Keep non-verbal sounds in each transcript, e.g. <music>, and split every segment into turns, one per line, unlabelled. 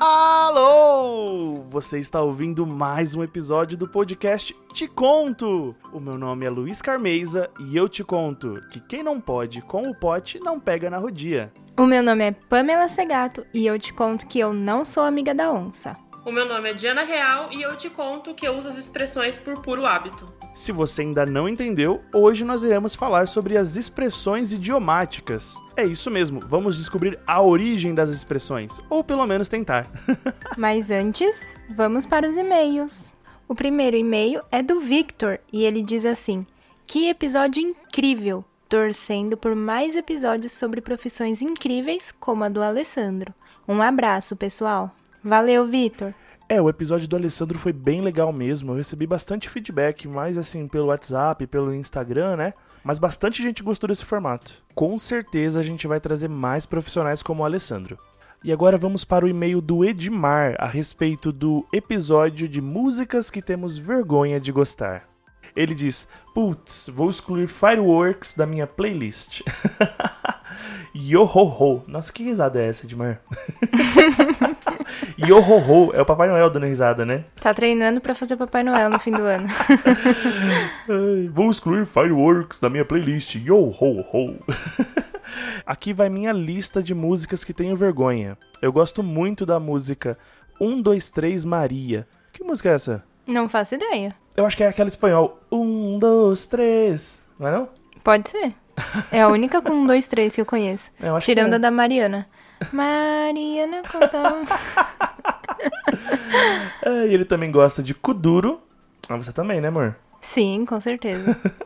Alô! Você está ouvindo mais um episódio do podcast Te Conto! O meu nome é Luiz Carmeza e eu te conto que quem não pode com o pote não pega na rodia.
O meu nome é Pamela Segato e eu te conto que eu não sou amiga da onça.
O meu nome é Diana Real e eu te conto que eu uso as expressões por puro hábito.
Se você ainda não entendeu, hoje nós iremos falar sobre as expressões idiomáticas. É isso mesmo, vamos descobrir a origem das expressões, ou pelo menos tentar. <laughs>
Mas antes, vamos para os e-mails. O primeiro e-mail é do Victor e ele diz assim: Que episódio incrível! Torcendo por mais episódios sobre profissões incríveis como a do Alessandro. Um abraço, pessoal! Valeu, Vitor.
É, o episódio do Alessandro foi bem legal mesmo. Eu recebi bastante feedback, mais assim pelo WhatsApp, pelo Instagram, né? Mas bastante gente gostou desse formato. Com certeza a gente vai trazer mais profissionais como o Alessandro. E agora vamos para o e-mail do Edmar a respeito do episódio de músicas que temos vergonha de gostar. Ele diz: Putz, vou excluir Fireworks da minha playlist. <laughs> Yo-ho-ho. Nossa, que risada é essa, Edmar? <laughs> Yo-ho-ho. É o Papai Noel dando risada, né?
Tá treinando pra fazer Papai Noel no fim do ano. <laughs>
Vou excluir Fireworks da minha playlist. Yo-ho-ho. Aqui vai minha lista de músicas que tenho vergonha. Eu gosto muito da música 1, 2, 3 Maria. Que música é essa?
Não faço ideia.
Eu acho que é aquela espanhol. 1, 2, 3. Não é não?
Pode ser. É a única com um, dois, três que eu conheço.
Eu acho
Tirando
que é.
a da Mariana. Mariana conta. <laughs>
É, e ele também gosta de Kuduro. Ah, você também, né, amor?
Sim, com certeza. <laughs>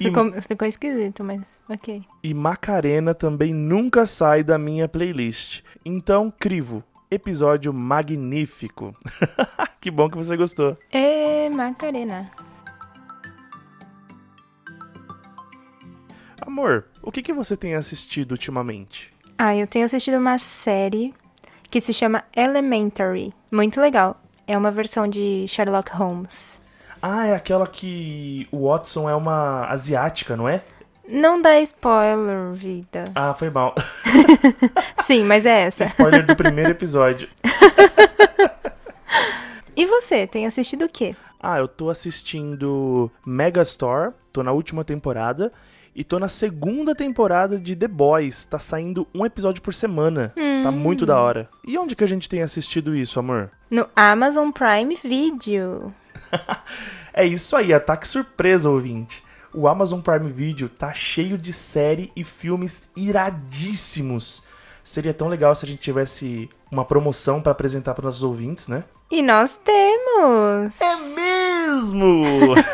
E-
Ficou, ficou esquisito, mas ok.
E Macarena também nunca sai da minha playlist. Então, crivo. Episódio magnífico. <laughs> que bom que você gostou.
E Macarena.
Amor, o que, que você tem assistido ultimamente?
Ah, eu tenho assistido uma série que se chama Elementary. Muito legal. É uma versão de Sherlock Holmes.
Ah, é aquela que o Watson é uma asiática, não é?
Não dá spoiler, vida.
Ah, foi mal. <laughs>
Sim, mas é essa.
Spoiler do primeiro episódio. <laughs>
E você, tem assistido o quê?
Ah, eu tô assistindo Megastore, tô na última temporada. E tô na segunda temporada de The Boys. Tá saindo um episódio por semana. Tá muito da hora. E onde que a gente tem assistido isso, amor?
No Amazon Prime Video. <laughs>
É isso aí, ataque surpresa, ouvinte. O Amazon Prime Video tá cheio de série e filmes iradíssimos. Seria tão legal se a gente tivesse uma promoção pra apresentar para nossos ouvintes, né?
E nós temos!
É mesmo! <laughs>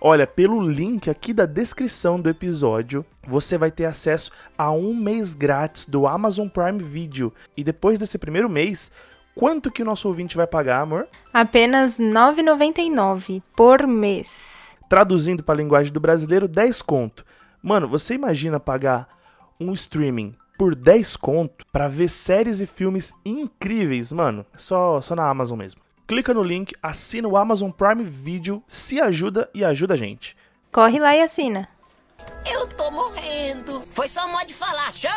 Olha, pelo link aqui da descrição do episódio, você vai ter acesso a um mês grátis do Amazon Prime Video. E depois desse primeiro mês, quanto que o nosso ouvinte vai pagar, amor?
Apenas R$ 9,99 por mês.
Traduzindo para a linguagem do brasileiro, 10 conto. Mano, você imagina pagar um streaming por 10 conto pra ver séries e filmes incríveis, mano? Só, só na Amazon mesmo. Clica no link, assina o Amazon Prime Video, se ajuda e ajuda a gente.
Corre lá e assina.
Eu tô morrendo. Foi só um modo de falar, show?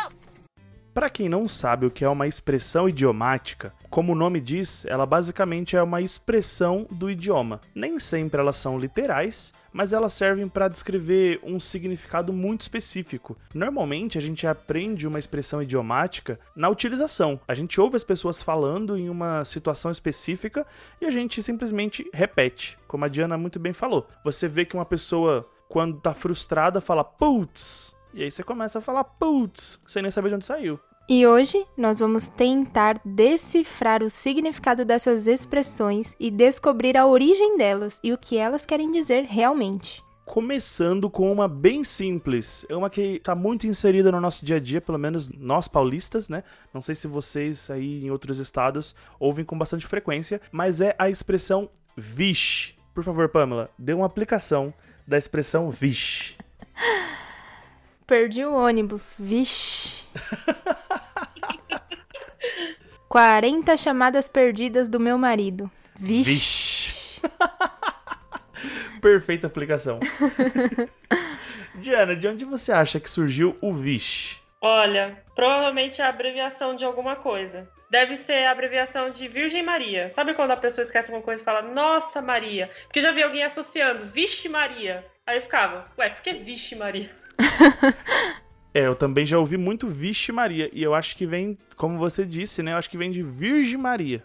Para quem não sabe o que é uma expressão idiomática, como o nome diz, ela basicamente é uma expressão do idioma. Nem sempre elas são literais, mas elas servem para descrever um significado muito específico. Normalmente a gente aprende uma expressão idiomática na utilização. A gente ouve as pessoas falando em uma situação específica e a gente simplesmente repete, como a Diana muito bem falou. Você vê que uma pessoa quando tá frustrada fala putz, e aí você começa a falar putz, sem nem saber de onde saiu.
E hoje nós vamos tentar decifrar o significado dessas expressões e descobrir a origem delas e o que elas querem dizer realmente.
Começando com uma bem simples, é uma que está muito inserida no nosso dia a dia, pelo menos nós paulistas, né? Não sei se vocês aí em outros estados ouvem com bastante frequência, mas é a expressão vixe. Por favor, Pamela, dê uma aplicação da expressão vixe. <laughs>
Perdi o ônibus, vixe. 40 chamadas perdidas do meu marido. Vixe.
Vixe. <laughs> Perfeita aplicação. <laughs> Diana, de onde você acha que surgiu o vixe?
Olha, provavelmente é a abreviação de alguma coisa. Deve ser a abreviação de Virgem Maria. Sabe quando a pessoa esquece alguma coisa e fala, Nossa Maria? Porque já vi alguém associando, Vixe Maria. Aí eu ficava, ué, por que Vixe Maria? <laughs>
É, eu também já ouvi muito Vixe Maria. E eu acho que vem, como você disse, né? Eu acho que vem de Virgem Maria.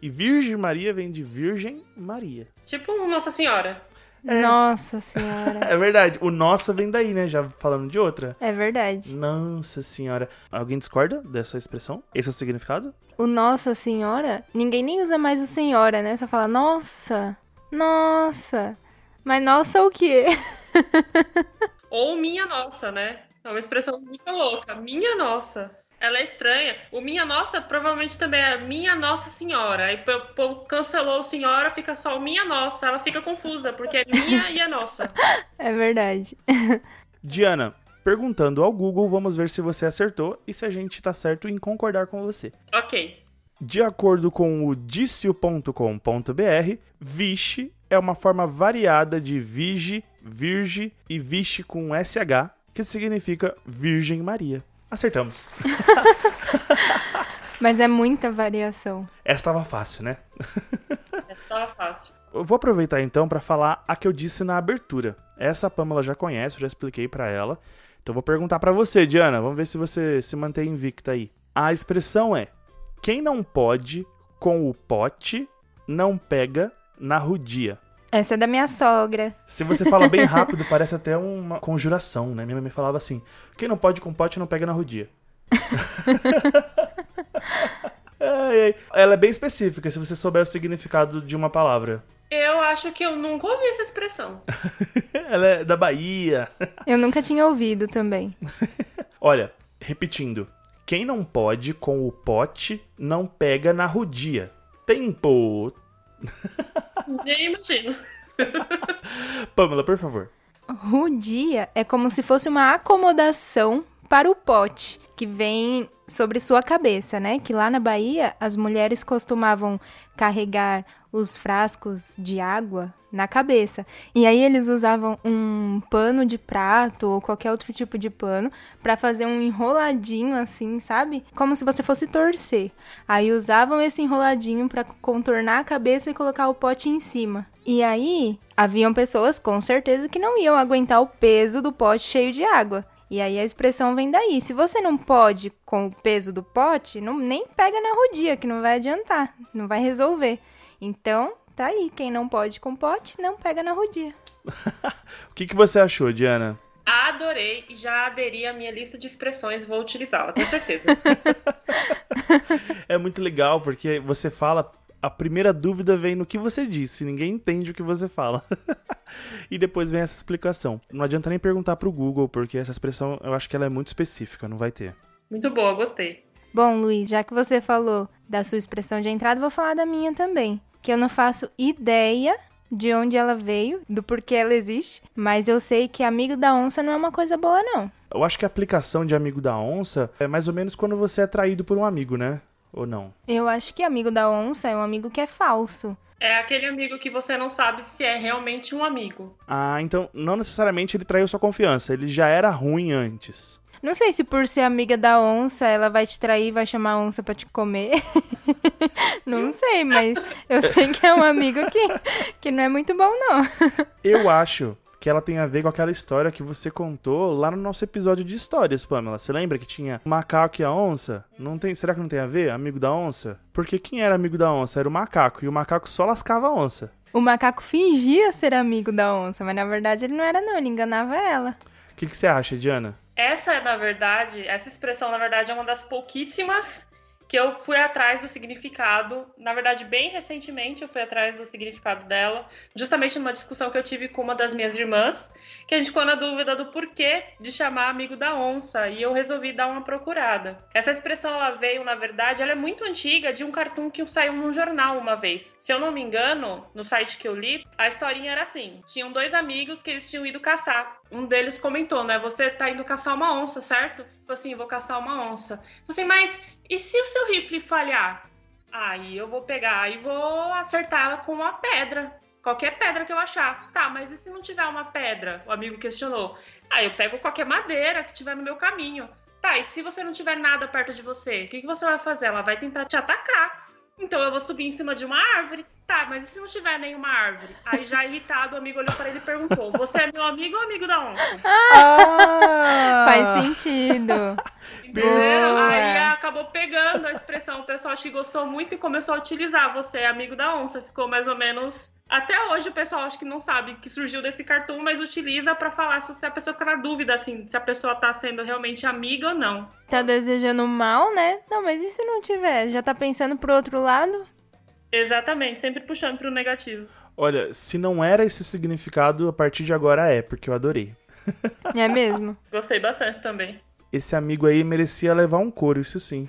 E Virgem Maria vem de Virgem Maria.
Tipo Nossa Senhora.
Nossa <laughs> senhora.
É verdade. O nossa vem daí, né? Já falando de outra.
É verdade.
Nossa senhora. Alguém discorda dessa expressão? Esse é o significado?
O Nossa Senhora, ninguém nem usa mais o Senhora, né? Só fala Nossa, Nossa. Mas Nossa o quê? <laughs>
Ou Minha Nossa, né? É uma expressão muito louca. Minha Nossa. Ela é estranha. O Minha Nossa provavelmente também é Minha Nossa Senhora. Aí o povo cancelou o Senhora, fica só o Minha Nossa. Ela fica confusa, porque é minha e é nossa. <laughs>
É verdade. <laughs>
Diana, perguntando ao Google, vamos ver se você acertou e se a gente tá certo em concordar com você.
Ok.
De acordo com o dicio.com.br, vixe é uma forma variada de vige, virge e vixe com SH, que significa Virgem Maria. Acertamos. <laughs>
Mas é muita variação.
Essa estava fácil, né? <laughs>
Essa tava fácil.
Eu vou aproveitar então para falar a que eu disse na abertura. Essa a Pamela já conhece, eu já expliquei para ela. Então vou perguntar para você, Diana. Vamos ver se você se mantém invicta aí. A expressão é: quem não pode com o pote não pega na rudia.
Essa é da minha sogra.
Se você fala bem <laughs> rápido, parece até uma conjuração, né? Minha mãe me falava assim: quem não pode com pote não pega na rudia. <laughs> Ai, ai. Ela é bem específica, se você souber o significado de uma palavra.
Eu acho que eu nunca ouvi essa expressão. <laughs>
Ela é da Bahia.
Eu nunca tinha ouvido também.
Olha, repetindo. Quem não pode com o pote não pega na rudia. Tempo.
Nem imagino. <laughs>
Pamela, por favor.
Rudia é como se fosse uma acomodação para o pote que vem sobre sua cabeça, né? Que lá na Bahia as mulheres costumavam carregar os frascos de água na cabeça. E aí eles usavam um pano de prato ou qualquer outro tipo de pano para fazer um enroladinho assim, sabe? Como se você fosse torcer. Aí usavam esse enroladinho para contornar a cabeça e colocar o pote em cima. E aí haviam pessoas com certeza que não iam aguentar o peso do pote cheio de água. E aí a expressão vem daí. Se você não pode com o peso do pote, não, nem pega na rodia, que não vai adiantar, não vai resolver. Então, tá aí. Quem não pode com pote, não pega na rodia. <laughs>
O que, que você achou, Diana?
Adorei e já aderi à minha lista de expressões, vou utilizá-la, com certeza. <laughs>
É muito legal porque você fala, a primeira dúvida vem no que você disse, ninguém entende o que você fala. <laughs> e depois vem essa explicação. Não adianta nem perguntar pro Google, porque essa expressão eu acho que ela é muito específica, não vai ter.
Muito boa, gostei.
Bom, Luiz, já que você falou da sua expressão de entrada, vou falar da minha também. Que eu não faço ideia de onde ela veio, do porquê ela existe, mas eu sei que amigo da onça não é uma coisa boa, não.
Eu acho que a aplicação de amigo da onça é mais ou menos quando você é traído por um amigo, né? Ou não?
Eu acho que amigo da onça é um amigo que é falso.
É aquele amigo que você não sabe se é realmente um amigo.
Ah, então não necessariamente ele traiu sua confiança, ele já era ruim antes.
Não sei se por ser amiga da onça, ela vai te trair e vai chamar a onça pra te comer. <laughs> não sei, mas eu sei que é um amigo que, que não é muito bom, não.
Eu acho que ela tem a ver com aquela história que você contou lá no nosso episódio de histórias, Pamela. Você lembra que tinha o macaco e a onça? Não tem, será que não tem a ver? Amigo da onça? Porque quem era amigo da onça era o macaco e o macaco só lascava a onça.
O macaco fingia ser amigo da onça, mas na verdade ele não era, não, ele enganava ela.
O que, que você acha, Diana?
Essa, na verdade, essa expressão, na verdade, é uma das pouquíssimas que eu fui atrás do significado. Na verdade, bem recentemente eu fui atrás do significado dela, justamente numa discussão que eu tive com uma das minhas irmãs, que a gente ficou na dúvida do porquê de chamar amigo da onça, e eu resolvi dar uma procurada. Essa expressão ela veio, na verdade, ela é muito antiga de um cartoon que saiu num jornal uma vez. Se eu não me engano, no site que eu li, a historinha era assim: tinham dois amigos que eles tinham ido caçar. Um deles comentou, né? Você tá indo caçar uma onça, certo? Falei assim, vou caçar uma onça. Falei assim, mas e se o seu rifle falhar? Aí eu vou pegar e vou acertar ela com uma pedra. Qualquer pedra que eu achar. Tá, mas e se não tiver uma pedra? O amigo questionou. Aí eu pego qualquer madeira que tiver no meu caminho. Tá, e se você não tiver nada perto de você, o que, que você vai fazer? Ela vai tentar te atacar. Então eu vou subir em cima de uma árvore. Tá, mas e se não tiver nenhuma árvore? Aí já irritado, o amigo olhou para ele e perguntou: Você é meu amigo ou amigo da onça?
Ah!
Faz sentido.
Entendeu? Aí acabou pegando a expressão. O pessoal acho que gostou muito e começou a utilizar. Você é amigo da onça. Ficou mais ou menos. Até hoje o pessoal acho que não sabe que surgiu desse cartoon, mas utiliza pra falar se a pessoa fica na dúvida, assim, se a pessoa tá sendo realmente amiga ou não.
Tá desejando mal, né? Não, mas e se não tiver? Já tá pensando pro outro lado?
Exatamente, sempre puxando pro negativo.
Olha, se não era esse significado, a partir de agora é, porque eu adorei. <laughs>
É mesmo?
Gostei bastante também.
Esse amigo aí merecia levar um couro, isso sim.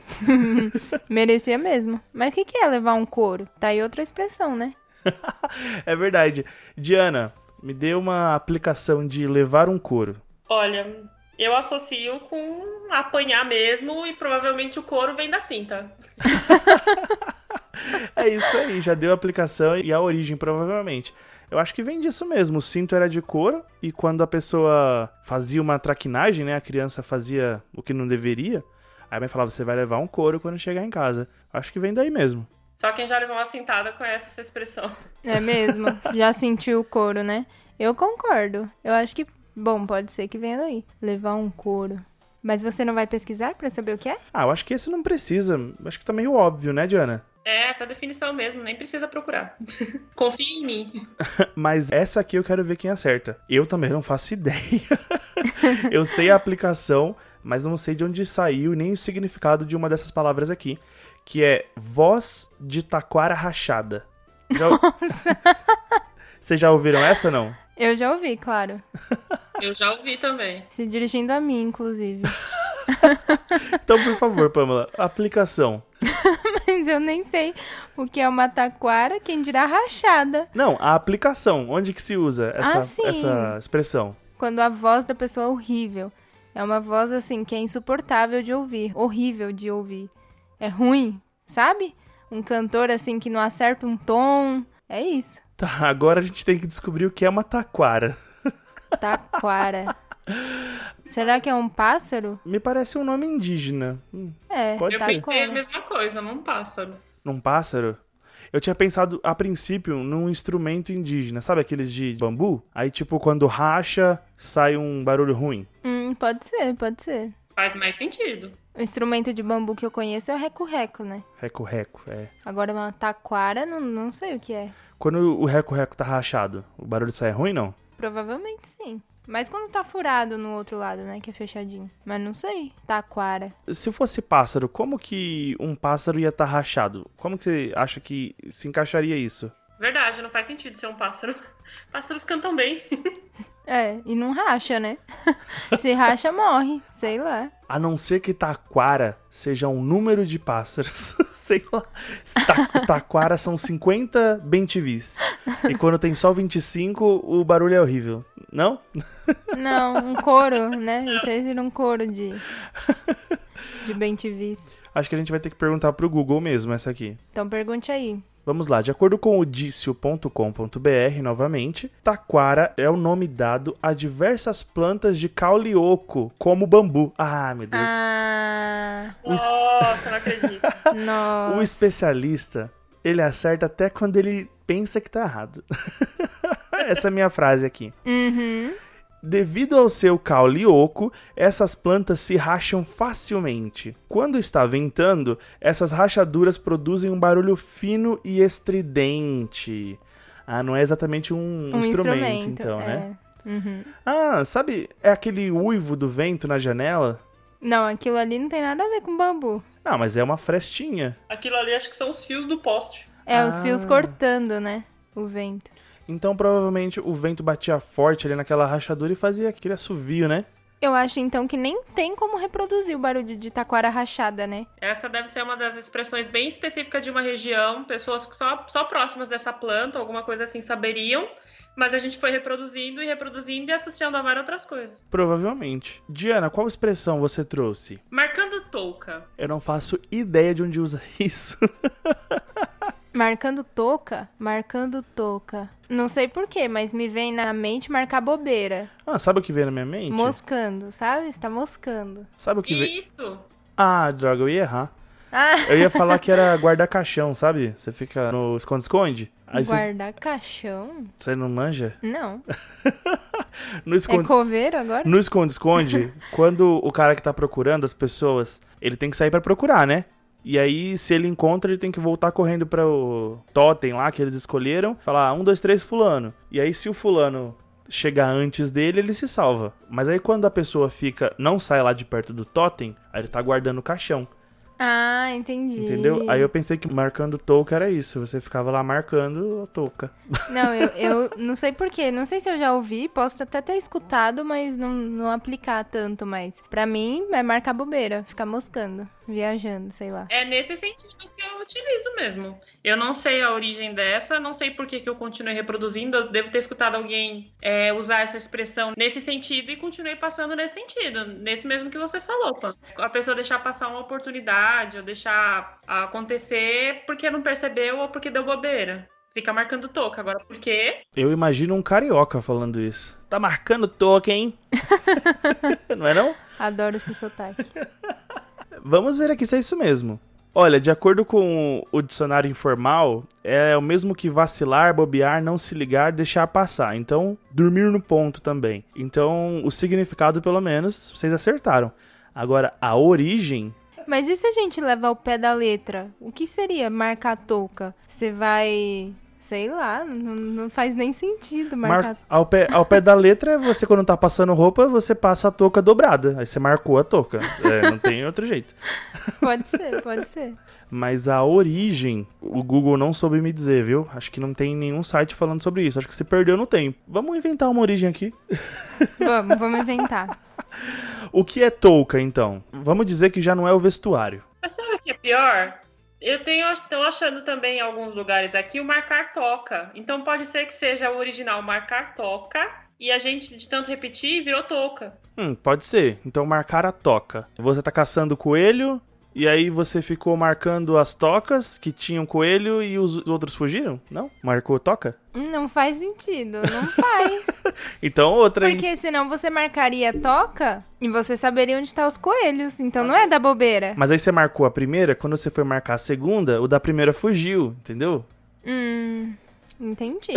<laughs>
Merecia mesmo. Mas o que, que é levar um couro? Tá aí outra expressão, né? <laughs>
É verdade. Diana, me dê uma aplicação de levar um couro.
Olha, eu associo com apanhar mesmo e provavelmente o couro vem da cinta. <laughs>
É isso aí, já deu a aplicação e a origem, provavelmente. Eu acho que vem disso mesmo. O cinto era de couro e quando a pessoa fazia uma traquinagem, né? A criança fazia o que não deveria. Aí a mãe falava, você vai levar um couro quando chegar em casa. Acho que vem daí mesmo.
Só quem já levou uma cintada conhece essa expressão.
É mesmo? Você Já sentiu o couro, né? Eu concordo. Eu acho que, bom, pode ser que venha daí. Levar um couro. Mas você não vai pesquisar pra saber o que é?
Ah, eu acho que esse não precisa. Acho que tá meio óbvio, né, Diana?
É essa definição mesmo, nem precisa procurar. <laughs> Confia em mim. <laughs>
Mas essa aqui eu quero ver quem acerta. Eu também não faço ideia. <laughs> eu sei a aplicação, mas não sei de onde saiu nem o significado de uma dessas palavras aqui, que é voz de taquara rachada. Já... Vocês já ouviram essa não?
Eu já ouvi, claro.
Eu já ouvi também.
Se dirigindo a mim, inclusive.
Então, por favor, Pamela, aplicação. <laughs>
Mas eu nem sei o que é uma taquara, quem dirá rachada.
Não, a aplicação. Onde que se usa essa,
Ah,
essa expressão?
Quando a voz da pessoa é horrível. É uma voz assim que é insuportável de ouvir, horrível de ouvir. É ruim, sabe? Um cantor assim que não acerta um tom. É isso.
Tá, agora a gente tem que descobrir o que é uma taquara.
Taquara. Será que é um pássaro?
Me parece um nome indígena. Hum,
É,
Pode
Eu
ser.
pensei a mesma coisa, num pássaro.
num pássaro? Eu tinha pensado, a princípio, num instrumento indígena. Sabe aqueles de bambu? Aí, tipo, quando racha, sai um barulho ruim.
Hum, pode ser, pode ser.
Faz mais sentido.
O instrumento de bambu que eu conheço é o reco-reco, né?
Reco-reco, é.
Agora uma taquara, não, não sei o que é.
Quando o reco-reco tá rachado, o barulho sai ruim, não?
Provavelmente sim. Mas quando tá furado no outro lado, né? Que é fechadinho. Mas não sei. Taquara.
Se fosse pássaro, como que um pássaro ia estar rachado? Como que você acha que se encaixaria isso?
Verdade, não faz sentido ser um pássaro. <laughs> Pássaros cantam bem. <laughs>
É, e não racha, né? <laughs> Se racha, morre. Sei lá.
A não ser que taquara seja um número de pássaros. <laughs> Sei lá. Ta taquara são 50 bentivis. E quando tem só 25, o barulho é horrível. Não?
Não, um couro, né? Aí seria um couro de. De bentivis.
Acho que a gente vai ter que perguntar pro Google mesmo essa aqui.
Então pergunte aí.
Vamos lá, de acordo com o dicio.com.br, novamente, taquara é o nome dado a diversas plantas de caule oco, como bambu. Ah, meu Deus.
Ah.
O es-
Nossa, não acredito. <laughs>
Nossa.
O especialista, ele acerta até quando ele pensa que tá errado. <laughs> Essa é a minha frase aqui.
Uhum.
Devido ao seu caule oco, essas plantas se racham facilmente. Quando está ventando, essas rachaduras produzem um barulho fino e estridente. Ah, não é exatamente um,
Um
instrumento,
instrumento,
então, né?
é. Uhum.
Ah, sabe, é aquele uivo do vento na janela?
Não, aquilo ali não tem nada a ver com bambu.
Não, mas é uma frestinha.
Aquilo ali acho que são os fios do poste.
É, os
Ah.
fios cortando, né? O vento.
Então provavelmente o vento batia forte ali naquela rachadura e fazia aquele assovio, né?
Eu acho então que nem tem como reproduzir o barulho de taquara rachada, né?
Essa deve ser uma das expressões bem específicas de uma região. Pessoas que só, só próximas dessa planta, alguma coisa assim, saberiam. Mas a gente foi reproduzindo e reproduzindo e associando a várias outras coisas.
Provavelmente. Diana, qual expressão você trouxe?
Marcando touca.
Eu não faço ideia de onde usa <laughs> isso.
Marcando touca, marcando touca. Não sei porquê, mas me vem na mente marcar bobeira.
Ah, sabe o que veio na minha mente?
Moscando, sabe? Está moscando.
Sabe o que veio?
Isso.
Ah, droga, eu ia errar.
Ah,
Eu ia falar que era <laughs> guardar caixão, sabe? Você fica no esconde-esconde. Aí você,
guardar caixão?
você não manja?
Não. <laughs>
No
É
esconde
coveiro agora?
No esconde-esconde, <laughs> quando o cara que tá procurando as pessoas, ele tem que sair pra procurar, né? E aí, se ele encontra, ele tem que voltar correndo para o totem lá que eles escolheram, falar um, dois, três, fulano. E aí, se o fulano chegar antes dele, ele se salva. Mas aí, quando a pessoa fica, não sai lá de perto do totem, aí ele tá guardando o caixão,
Ah, entendi.
entendeu? Aí eu pensei que marcando touca era isso, você ficava lá marcando a touca. <laughs>
Não, eu, eu não sei porquê. Não sei se eu já ouvi, posso até ter escutado, mas não, não aplicar tanto mais. Pra mim, é marcar bobeira, ficar moscando, viajando, sei lá.
É nesse sentido que eu utilizo mesmo. Eu não sei a origem dessa, não sei por que, que eu continuei reproduzindo. Eu devo ter escutado alguém é, usar essa expressão nesse sentido e continuei passando nesse sentido. Nesse mesmo que você falou, Pan. A pessoa deixar passar uma oportunidade ou deixar acontecer porque não percebeu ou porque deu bobeira. Fica marcando toca. Agora, por quê?
Eu imagino um carioca falando isso. Tá marcando touca, hein? <laughs> não é não?
Adoro esse sotaque. <laughs>
Vamos ver aqui se é isso mesmo. Olha, de acordo com o dicionário informal, é o mesmo que vacilar, bobear, não se ligar, deixar passar. Então, dormir no ponto também. Então, o significado, pelo menos, vocês acertaram. Agora, a origem.
Mas e se a gente levar ao pé da letra? O que seria marcar touca? Você vai. Sei lá, não, não faz nem sentido marcar.
mar- ao, pé, ao pé da letra, você quando tá passando roupa, você passa a touca dobrada. Aí você marcou a touca. É, não tem outro jeito.
Pode ser, pode ser.
Mas a origem, o Google não soube me dizer, viu? Acho que não tem nenhum site falando sobre isso. Acho que se perdeu no tempo. Vamos inventar uma origem aqui.
Vamos, vamos inventar.
O que é touca, então? Vamos dizer que já não é o vestuário.
Mas sabe o que é pior? Eu tenho, estou achando também em alguns lugares aqui o marcar toca. Então pode ser que seja o original marcar toca e a gente, de tanto repetir, virou touca.
Hum, pode ser. Então marcar a toca. Você tá caçando coelho, e aí você ficou marcando as tocas que tinham coelho e os outros fugiram? Não? Marcou toca?
Não faz sentido, não faz. <laughs>
Então outra aí.
Porque senão você marcaria toca e você saberia onde estão os coelhos. Então não é da bobeira.
Mas aí você marcou a primeira, quando você foi marcar a segunda, o da primeira fugiu, entendeu?
Hum, entendi.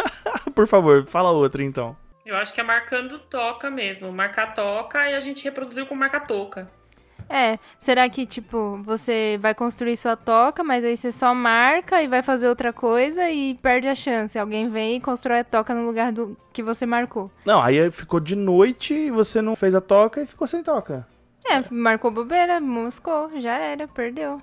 <laughs>
Por favor, fala outra então.
Eu acho que é marcando toca mesmo. Marcar toca e a gente reproduziu com marca toca.
É, será que, tipo, você vai construir sua toca, mas aí você só marca e vai fazer outra coisa e perde a chance. Alguém vem e constrói a toca no lugar do que você marcou.
Não, aí ficou de noite e você não fez a toca e ficou sem toca.
É, marcou bobeira, moscou, já era, perdeu.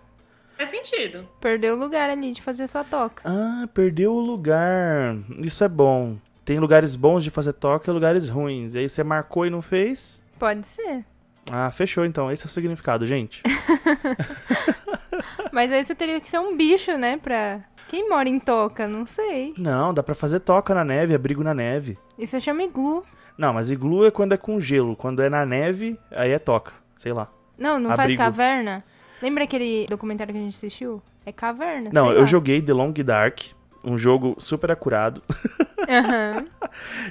Faz sentido.
Perdeu o lugar ali de fazer sua toca.
Ah, perdeu o lugar. Isso é bom. Tem lugares bons de fazer toca e lugares ruins. E aí você marcou e não fez.
Pode ser.
Ah, fechou então. Esse é o significado, gente. <laughs>
Mas aí você teria que ser um bicho, né, pra... Quem mora em toca? Não sei.
Não, dá pra fazer toca na neve, abrigo na neve.
Isso chama iglu.
Não, mas iglu é quando é com gelo. Quando é na neve, aí é toca. Sei lá.
Não, não faz
Abrigo.
caverna? Lembra aquele documentário que a gente assistiu? É caverna,
Não, eu
lá.
joguei The Long Dark. Um jogo super acurado.
Aham. <laughs>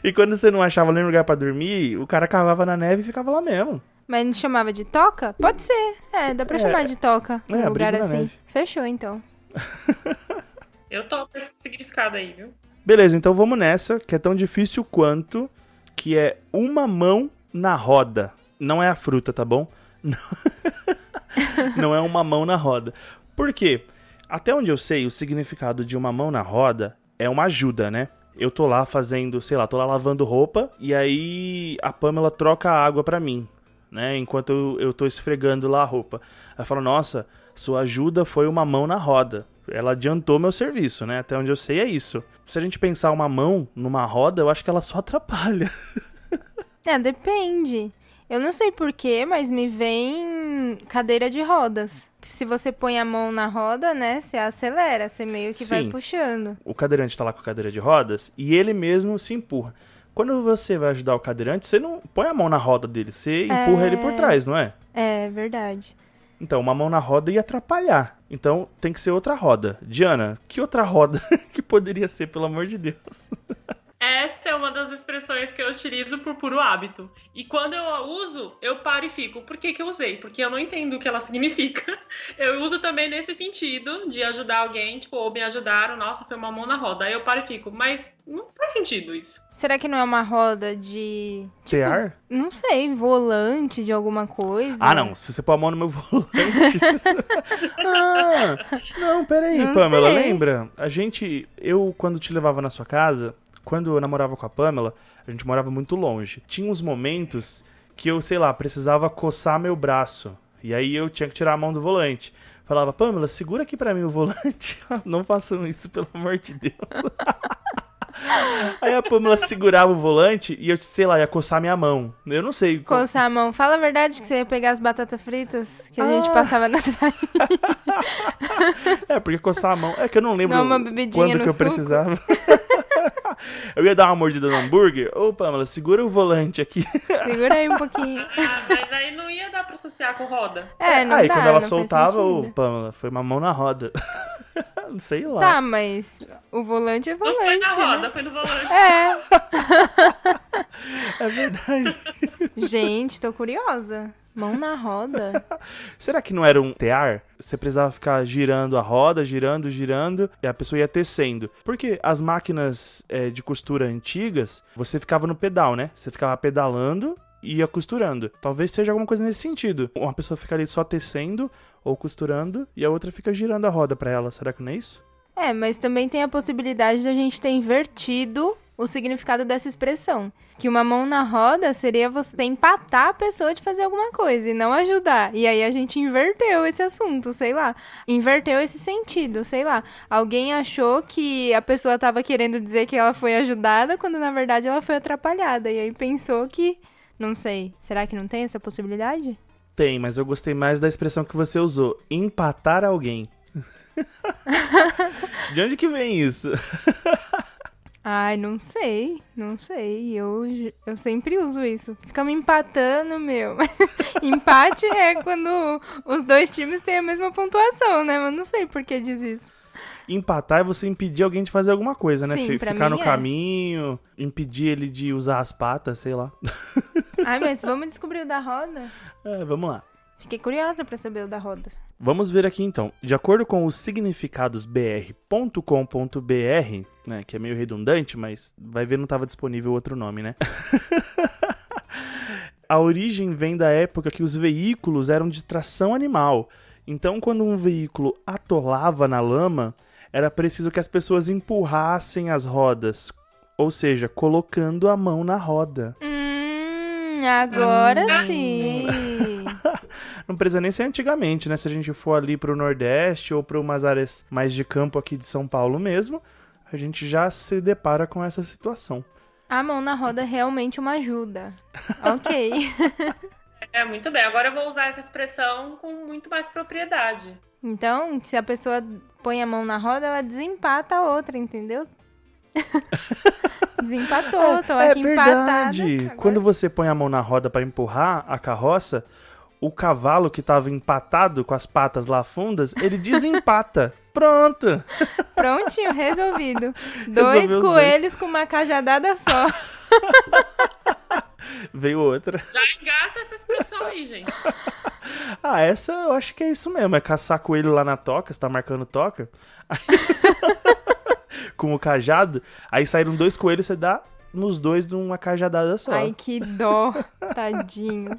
E quando você não achava nenhum lugar pra dormir, o cara cavava na neve e ficava lá mesmo.
Mas não chamava de toca? Pode ser. É, dá pra
É.
chamar de toca.
É,
um lugar assim.
neve.
Fechou, então. <laughs>
Eu topo esse significado aí, viu?
Beleza, então vamos nessa, que é tão difícil quanto, que é uma mão na roda. Não é a fruta, tá bom? <laughs> Não é uma mão na roda. Por quê? Até onde eu sei, o significado de uma mão na roda é uma ajuda, né? Eu tô lá fazendo, sei lá, tô lá lavando roupa e aí a Pamela troca a água pra mim, né? Enquanto eu, eu tô esfregando lá a roupa. Ela fala, nossa, sua ajuda foi uma mão na roda. Ela adiantou meu serviço, né? Até onde eu sei é isso. Se a gente pensar uma mão numa roda, eu acho que ela só atrapalha. <laughs>
É, depende. Eu não sei porquê, mas me vem cadeira de rodas. Se você põe a mão na roda, né, você acelera, você meio que vai
Sim.
puxando.
O cadeirante tá lá com a cadeira de rodas e ele mesmo se empurra. Quando você vai ajudar o cadeirante, você não põe a mão na roda dele, você empurra ele por trás, não é?
É, verdade.
Então, uma mão na roda ia atrapalhar. Então, tem que ser outra roda. Diana, que outra roda <laughs> que poderia ser, pelo amor de Deus? <laughs>
Essa é uma das expressões que eu utilizo por puro hábito. E quando eu a uso, eu paro e fico. Por que, que eu usei? Porque eu não entendo o que ela <laughs> significa. Eu uso também nesse sentido de ajudar alguém, tipo, ou me ajudaram, nossa, foi uma mão na roda. Aí eu paro e fico, mas não faz sentido isso.
Será que não é uma roda de.
Tear?
Não sei, volante de alguma coisa?
Ah, não. Se você pôr a mão no meu <laughs> volante. ah, não, peraí,
Não
Pamela,
sei.
lembra? A gente. Eu, quando te levava na sua casa, quando eu namorava com a Pamela, a gente morava muito longe. Tinha uns momentos que eu, sei lá, precisava coçar meu braço. E aí eu tinha que tirar a mão do volante. Falava, Pamela, segura aqui pra mim o volante. <laughs> Não façam isso, pelo amor de Deus. <laughs> Aí a Pamela segurava o volante e eu, sei lá, ia coçar minha mão. Eu não sei.
Coçar a mão. Fala a verdade que você ia pegar as batatas fritas que a gente
Ah.
passava na traia. <laughs>
É, porque coçar a mão. É que eu não lembro
uma bebidinha
quando que eu
suco.
precisava. Eu ia dar uma mordida no hambúrguer. Ô, Pamela, segura o volante aqui.
Segura aí um pouquinho. <laughs>
Ah, mas aí não ia dar pra associar com roda.
É, não
Aí
dá,
quando ela soltava, ô. Pamela, foi uma mão na roda. <laughs> <laughs> Sei lá.
Tá, mas o volante é
Não foi
volante,
na roda,
né?
foi no volante.
É. <laughs>
É verdade.
Gente, tô curiosa. Mão na roda. <laughs>
Será que não era um tear? Você precisava ficar girando a roda, girando, girando, e a pessoa ia tecendo. Porque as máquinas é, de costura antigas, você ficava no pedal, né? Você ficava pedalando e ia costurando. Talvez seja alguma coisa nesse sentido. Uma pessoa fica ali só tecendo ou costurando e a outra fica girando a roda pra ela. Será que não é isso?
É, mas também tem a possibilidade de a gente ter invertido o significado dessa expressão. Que uma mão na roda seria você empatar a pessoa de fazer alguma coisa e não ajudar. E aí a gente inverteu esse assunto, sei lá. Inverteu esse sentido, sei lá. Alguém achou que a pessoa tava querendo dizer que ela foi ajudada, quando na verdade ela foi atrapalhada. E aí pensou que. Não sei. Será que não tem essa possibilidade?
Tem, mas eu gostei mais da expressão que você usou: empatar alguém. <laughs> de onde que vem isso?
Ai, não sei, não sei. Eu, eu sempre uso isso. Fica me empatando, meu. <laughs> Empate é quando os dois times têm a mesma pontuação, né? Mas não sei por que diz isso.
Empatar é você impedir alguém de fazer alguma coisa, né?
Sim,
Ficar no
é.
caminho, impedir ele de usar as patas, sei lá. <laughs>
Ai, mas vamos <laughs> descobrir o da roda?
É, vamos lá.
Fiquei curiosa pra saber o da roda.
Vamos ver aqui então. De acordo com os significadosbr.com.br, né, que é meio redundante, mas vai ver não estava disponível outro nome, né? <laughs> A origem vem da época que os veículos eram de tração animal. Então, quando um veículo atolava na lama, era preciso que as pessoas empurrassem as rodas, ou seja, colocando a mão na roda.
Hum, agora
Hum.
sim. <laughs>
Não precisa nem ser antigamente, né? Se a gente for ali pro Nordeste ou para umas áreas mais de campo aqui de São Paulo mesmo, a gente já se depara com essa situação.
A mão na roda é realmente uma ajuda. <laughs> Ok.
É, muito bem. Agora eu vou usar essa expressão com muito mais propriedade.
Então, se a pessoa põe a mão na roda, ela desempata a outra, entendeu? <laughs> Desempatou, tô
é
aqui empatada.
verdade.
Agora-
Quando você põe a mão na roda para empurrar a carroça, o cavalo que tava empatado com as patas lá fundas, ele <laughs> desempata. Pronto.
Prontinho, resolvido. <laughs> Dois
Resolveu os
coelhos com uma cajadada só.
Veio outra.
Já engata essa expressão aí, gente. <laughs>
Ah, essa eu acho que é isso mesmo. É caçar coelho lá na toca, você tá marcando toca. Aí- <laughs> com o cajado. Aí saíram dois coelhos, você dá nos dois de uma cajadada só.
Ai, que dó. <laughs> Tadinho.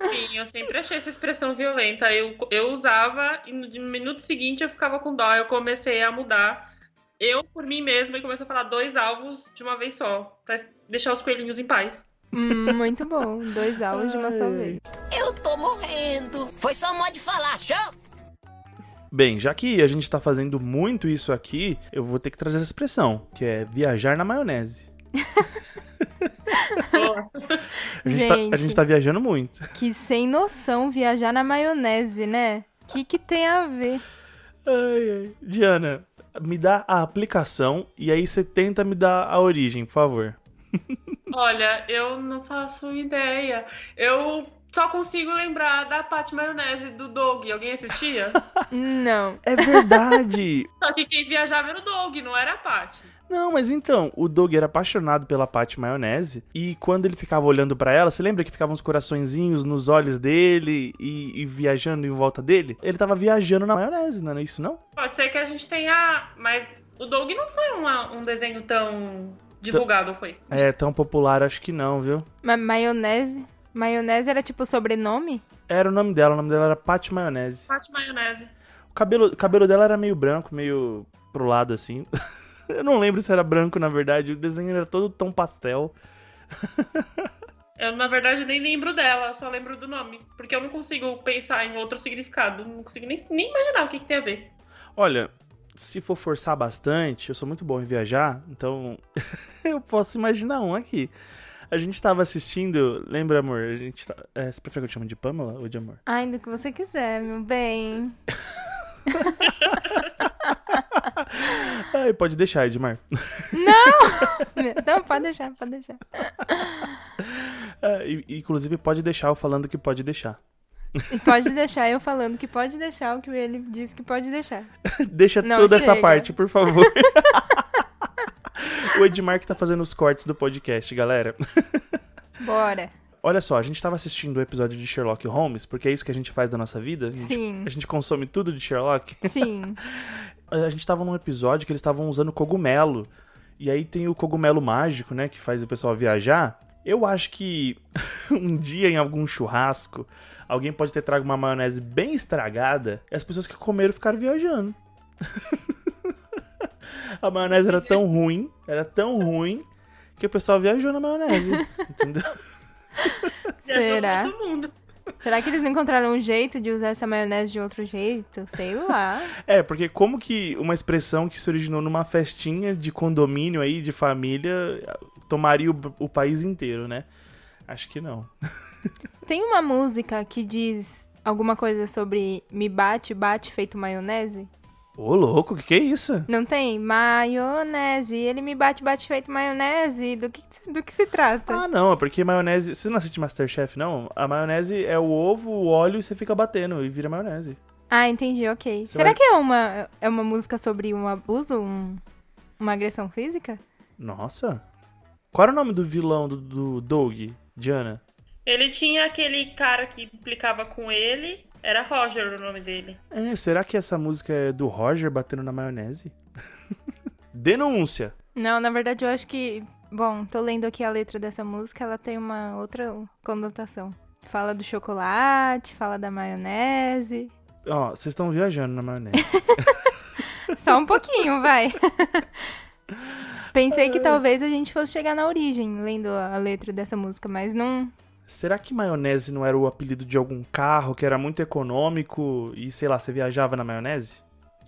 Sim, eu sempre achei essa expressão violenta. Eu, eu usava e no minuto seguinte eu ficava com dó. Eu comecei a mudar. Eu, por mim mesma, e comecei a falar dois alvos de uma vez só. Pra deixar os coelhinhos em paz.
Hum, muito bom. Dois alvos de uma só vez.
Eu tô morrendo. Foi só modo de falar, show?
Bem, já que a gente tá fazendo muito isso aqui, eu vou ter que trazer essa expressão, que é viajar na maionese. <laughs> A gente, Tá, a
Gente.
gente tá viajando muito.
Que sem noção viajar na maionese, né? O que, que tem a ver?
Ai, ai. Diana, me dá a aplicação e aí você tenta me dar a origem, por favor.
Olha, eu não faço ideia. Eu só consigo lembrar da Pat Maionese do Doug. Alguém assistia? <laughs>
Não.
É verdade!
Só que quem viajava era o Doug, não era a Pat.
Não, mas então, o Doug era apaixonado pela Pat Maionese e quando ele ficava olhando pra ela, você lembra que ficavam uns coraçõezinhos nos olhos dele e, e viajando em volta dele? Ele tava viajando na maionese, não é isso não?
Pode ser que a gente tenha. Mas o Doug não foi uma- um desenho tão divulgado, foi?
É, tão popular acho que não, viu?
Ma maionese? Maionese era tipo sobrenome?
Era o nome dela, o nome dela era Pat Maionese.
Pat Maionese.
O cabelo, o cabelo dela era meio branco, meio pro lado assim. <laughs> Eu não lembro se era branco, na verdade. O desenho era todo tão pastel. <laughs>
Eu, na verdade, nem lembro dela, eu só lembro do nome. Porque eu não consigo pensar em outro significado. Não consigo nem, nem imaginar o que, que tem a ver.
Olha, se for forçar bastante, eu sou muito bom em viajar, então <laughs> eu posso imaginar um aqui. A gente tava assistindo, lembra, amor? A gente tá- é, você prefere que eu te chame de Pamela ou de amor?
Ai, do que você quiser, meu bem. <laughs>
Ai, pode deixar, Edmar.
Não, <laughs> pode deixar, pode deixar.
É, inclusive, pode deixar eu falando que pode deixar.
E pode deixar eu falando que pode deixar o que ele disse que pode deixar. <laughs>
Deixa
Não,
toda essa
chega.
parte, por favor. <laughs> o Edmar que tá fazendo os cortes do podcast, galera. <laughs>
Bora.
Olha só, a gente tava assistindo o episódio de Sherlock Holmes, porque é isso que a gente faz da nossa vida. A gente,
Sim.
a gente consome tudo de Sherlock.
Sim.
a gente tava num episódio que eles estavam usando cogumelo. E aí tem o cogumelo mágico, né? Que faz o pessoal viajar. Eu acho que um dia em algum churrasco, alguém pode ter trago uma maionese bem estragada e as pessoas que comeram ficaram viajando. <laughs> a maionese era tão ruim, era tão ruim, que o pessoal viajou na maionese. <laughs> Entendeu?
Será? Será que eles não encontraram um jeito de usar essa maionese de outro jeito? Sei lá.
É, porque como que uma expressão que se originou numa festinha de condomínio aí, de família, tomaria o, o país inteiro, né? Acho que não. <laughs>
Tem uma música que diz alguma coisa sobre me bate, bate feito maionese?
Ô, louco, o que, que é isso?
Não tem? Maionese. Ele me bate, bate feito maionese. Do que, do que se trata?
Ah, não, é porque maionese. Você não assiste Masterchef, não? A maionese é o ovo, o óleo e você fica batendo e vira maionese.
Ah, entendi, ok.
Você
Será
vai-
que é uma, é uma música sobre um abuso? Um- uma agressão física?
Nossa. Qual era o nome do vilão do, do Doug, Diana?
Ele tinha aquele cara que implicava com ele. Era Roger o nome dele.
É, será que essa música é do Roger batendo na maionese? <laughs> Denúncia.
Não, na verdade eu acho que. Bom, tô lendo aqui a letra dessa música, ela tem uma outra conotação. Fala do chocolate, fala da maionese.
Ó, vocês estão viajando na maionese. <laughs> <laughs>
Só um pouquinho, vai. Pensei que talvez a gente fosse chegar na origem lendo a a letra dessa música, mas não.
Será que maionese não era o apelido de algum carro que era muito econômico e, sei lá, você viajava na maionese?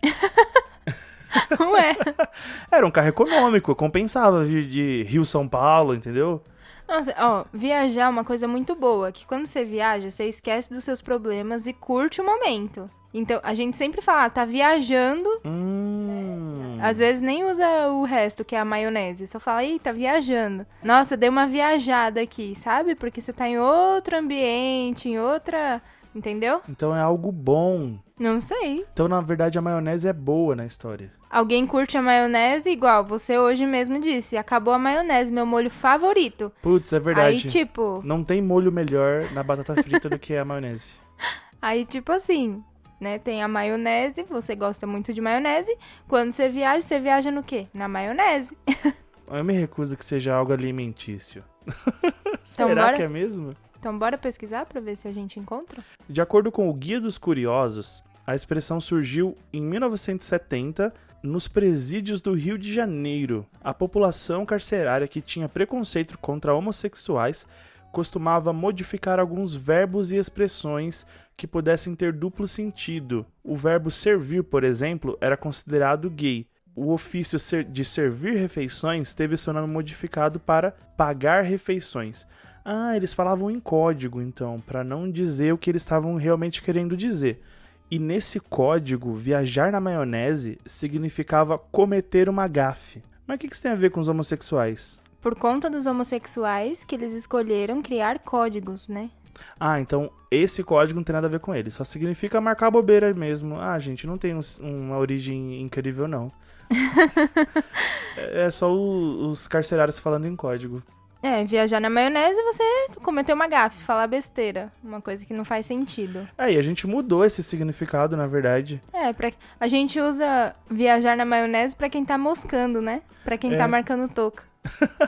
<laughs>
Não é. <laughs>
Era um carro econômico, compensava vir de Rio São Paulo, entendeu?
Nossa, ó, viajar é uma coisa muito boa, que quando você viaja, você esquece dos seus problemas e curte o momento. Então, a gente sempre fala, ah, tá viajando,
Hum.
às vezes nem usa o resto, que é a maionese, só fala, ih, tá viajando. Nossa, dei uma viajada aqui, sabe? Porque você tá em outro ambiente, em outra. Entendeu?
Então é algo bom.
Não sei.
Então, na verdade, a maionese é boa na história.
Alguém curte a maionese igual você hoje mesmo disse, acabou a maionese, meu molho favorito.
Putz, é verdade.
Aí, tipo,
Não tem molho melhor na batata frita do que a maionese. <laughs>
Aí, tipo assim, né? Tem a maionese, você gosta muito de maionese. Quando você viaja, você viaja no quê? Na maionese. <laughs>
Eu me recuso que seja algo alimentício. <laughs> Será
Então, bora?
que é mesmo?
Então, bora pesquisar pra ver se a gente encontra?
De acordo com o Guia dos Curiosos, a expressão surgiu em 1970 nos presídios do Rio de Janeiro. A população carcerária que tinha preconceito contra homossexuais costumava modificar alguns verbos e expressões que pudessem ter duplo sentido. O verbo servir, por exemplo, era considerado gay. O ofício de servir refeições teve seu nome modificado para pagar refeições. Ah, eles falavam em código, então, para não dizer o que eles estavam realmente querendo dizer. E nesse código, viajar na maionese significava cometer uma gafe. Mas o que isso tem a ver com os homossexuais?
Por conta dos homossexuais que eles escolheram criar códigos, né?
Ah, então esse código não tem nada a ver com ele. Só significa marcar bobeira mesmo. Ah, gente, não tem um- uma origem incrível, não. <laughs> é é só o- os carcerários falando em código.
É, viajar na maionese você cometeu uma gafe, falar besteira. Uma coisa que não faz sentido.
Aí, a gente mudou esse significado, na verdade.
É, pra, a gente usa viajar na maionese pra quem tá moscando, né? Pra quem
É.
tá marcando toca.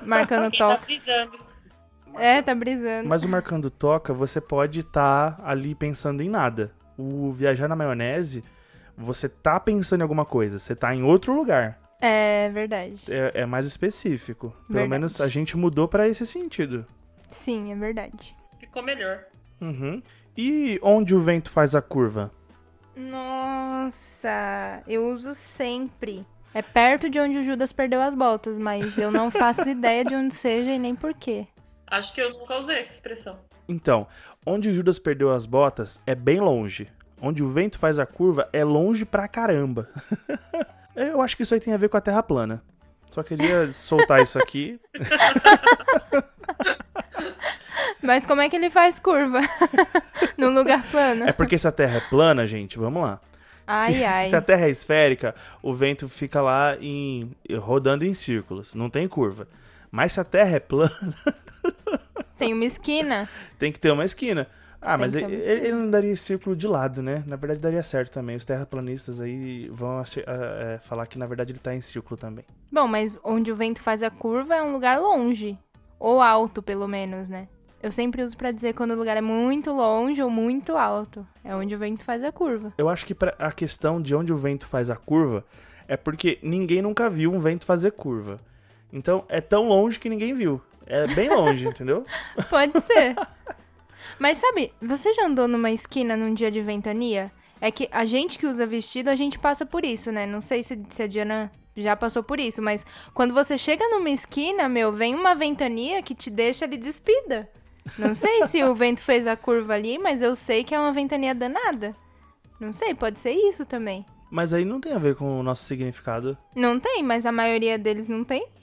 Marcando <laughs>
Quem tá
toca.
brisando.
É, tá brisando.
Mas o marcando toca, você pode estar ali pensando em nada. O viajar na maionese, você tá pensando em alguma coisa. Você tá em outro lugar.
É verdade.
É, é mais específico. Pelo
Verdade.
menos a gente mudou pra esse sentido.
Sim, é verdade.
Ficou melhor.
Uhum. E onde o vento faz a curva?
Nossa, eu uso sempre. É perto de onde o Judas perdeu as botas, mas eu não faço <laughs> ideia de onde seja e nem porquê.
Acho que eu nunca usei essa expressão.
Então, onde o Judas perdeu as botas é bem longe. Onde o vento faz a curva é longe pra caramba. <laughs> Eu acho que isso aí tem a ver com a Terra plana. Só queria soltar isso aqui. <laughs>
Mas como é que ele faz curva? <laughs> Num lugar plano?
É porque se a Terra é plana, gente, vamos lá.
Ai,
se,
ai.
se a Terra é esférica, o vento fica lá em, rodando em círculos, não tem curva. Mas se a Terra é plana, <laughs>
Tem uma esquina.
tem que ter uma esquina. Ah,
Tem
mas ele, ele não daria círculo de lado, né? Na verdade daria certo também. Os terraplanistas aí vão ace- ah, é, falar que na verdade ele tá em círculo também.
Bom, mas onde o vento faz a curva é um lugar longe. Ou alto, pelo menos, né? Eu sempre uso pra dizer quando o lugar é muito longe ou muito alto. É onde o vento faz a curva.
Eu acho que pra, a questão de onde o vento faz a curva é porque ninguém nunca viu um vento fazer curva. Então é tão longe que ninguém viu. É bem longe, <laughs> entendeu?
Pode ser. <laughs> Mas sabe, você já andou numa esquina num dia de ventania? É que a gente que usa vestido, a gente passa por isso, né? Não sei se, se a Diana já passou por isso, mas quando você chega numa esquina, meu, vem uma ventania que te deixa ali despida. Não sei se o vento fez a curva ali, mas eu sei que é uma ventania danada. Não sei, pode ser isso também.
Mas aí não tem a ver com o nosso significado.
Não tem, mas a maioria deles não tem. <laughs>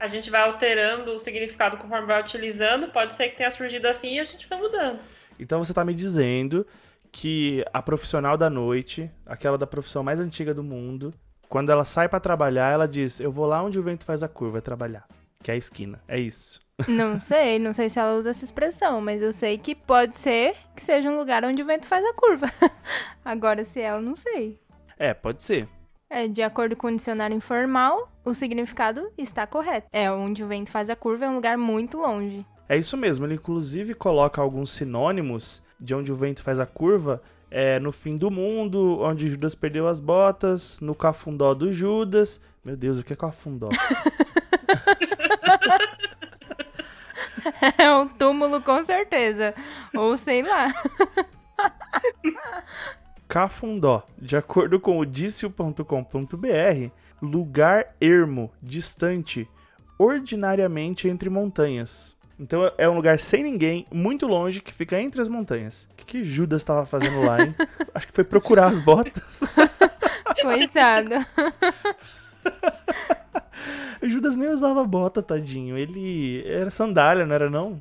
A gente vai alterando o significado conforme vai utilizando. Pode ser que tenha surgido assim e a gente vai mudando.
Então você tá me dizendo que a profissional da noite, aquela da profissão mais antiga do mundo, quando ela sai pra trabalhar, ela diz: Eu vou lá onde o vento faz a curva, é trabalhar. Que é a esquina. É isso.
Não <laughs> sei, não sei se ela usa essa expressão, mas eu sei que pode ser que seja um lugar onde o vento faz a curva. <laughs> Agora, se é, eu não sei.
É, pode ser.
É, de acordo com o dicionário informal, o significado está correto. É, onde o vento faz a curva é um lugar muito longe.
É isso mesmo. Ele inclusive coloca alguns sinônimos de onde o vento faz a curva. É no fim do mundo, onde Judas perdeu as botas, no cafundó do Judas. Meu Deus, o que é cafundó? <laughs>
É um túmulo com certeza. Ou sei lá.
Cafundó, de acordo com o dicio.com.br, lugar ermo, distante, ordinariamente entre montanhas. Então é um lugar sem ninguém, muito longe, que fica entre as montanhas. O que, que Judas estava fazendo lá, hein? <laughs> Acho que foi procurar as botas.
Coitado. <laughs> <laughs>
Judas nem usava bota, tadinho. Ele era sandália, não era não?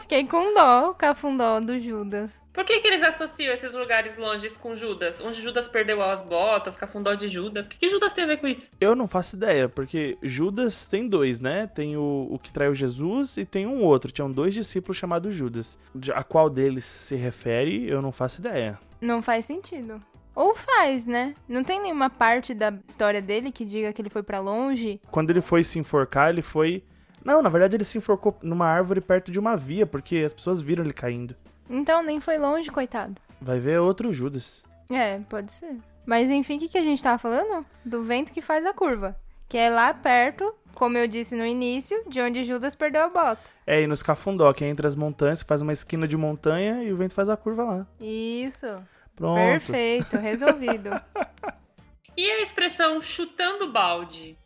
Fiquei com dó, o cafundó do Judas.
Por que, que eles associam esses lugares longes com Judas? Onde Judas perdeu as botas, cafundó de Judas. O que, que Judas tem a ver com isso?
Eu não faço ideia, porque Judas tem dois, né? Tem o, o que traiu Jesus e tem um outro. Tinham dois discípulos chamados Judas. A qual deles se refere, eu não faço ideia.
Não faz sentido. Ou faz, né? Não tem nenhuma parte da história dele que diga que ele foi pra longe.
Quando ele foi se enforcar, ele foi. Não, na verdade ele se enforcou numa árvore perto de uma via, porque as pessoas viram ele caindo.
Então nem foi longe, coitado.
Vai ver outro Judas.
É, pode ser. Mas enfim, o que, que a gente tava falando? Do vento que faz a curva. Que é lá perto, como eu disse no início, de onde Judas perdeu a bota.
É, e nos Cafundó, que é entre as montanhas, faz uma esquina de montanha e o vento faz a curva lá.
Isso.
Pronto.
Perfeito, resolvido. <laughs>
E a expressão chutando balde?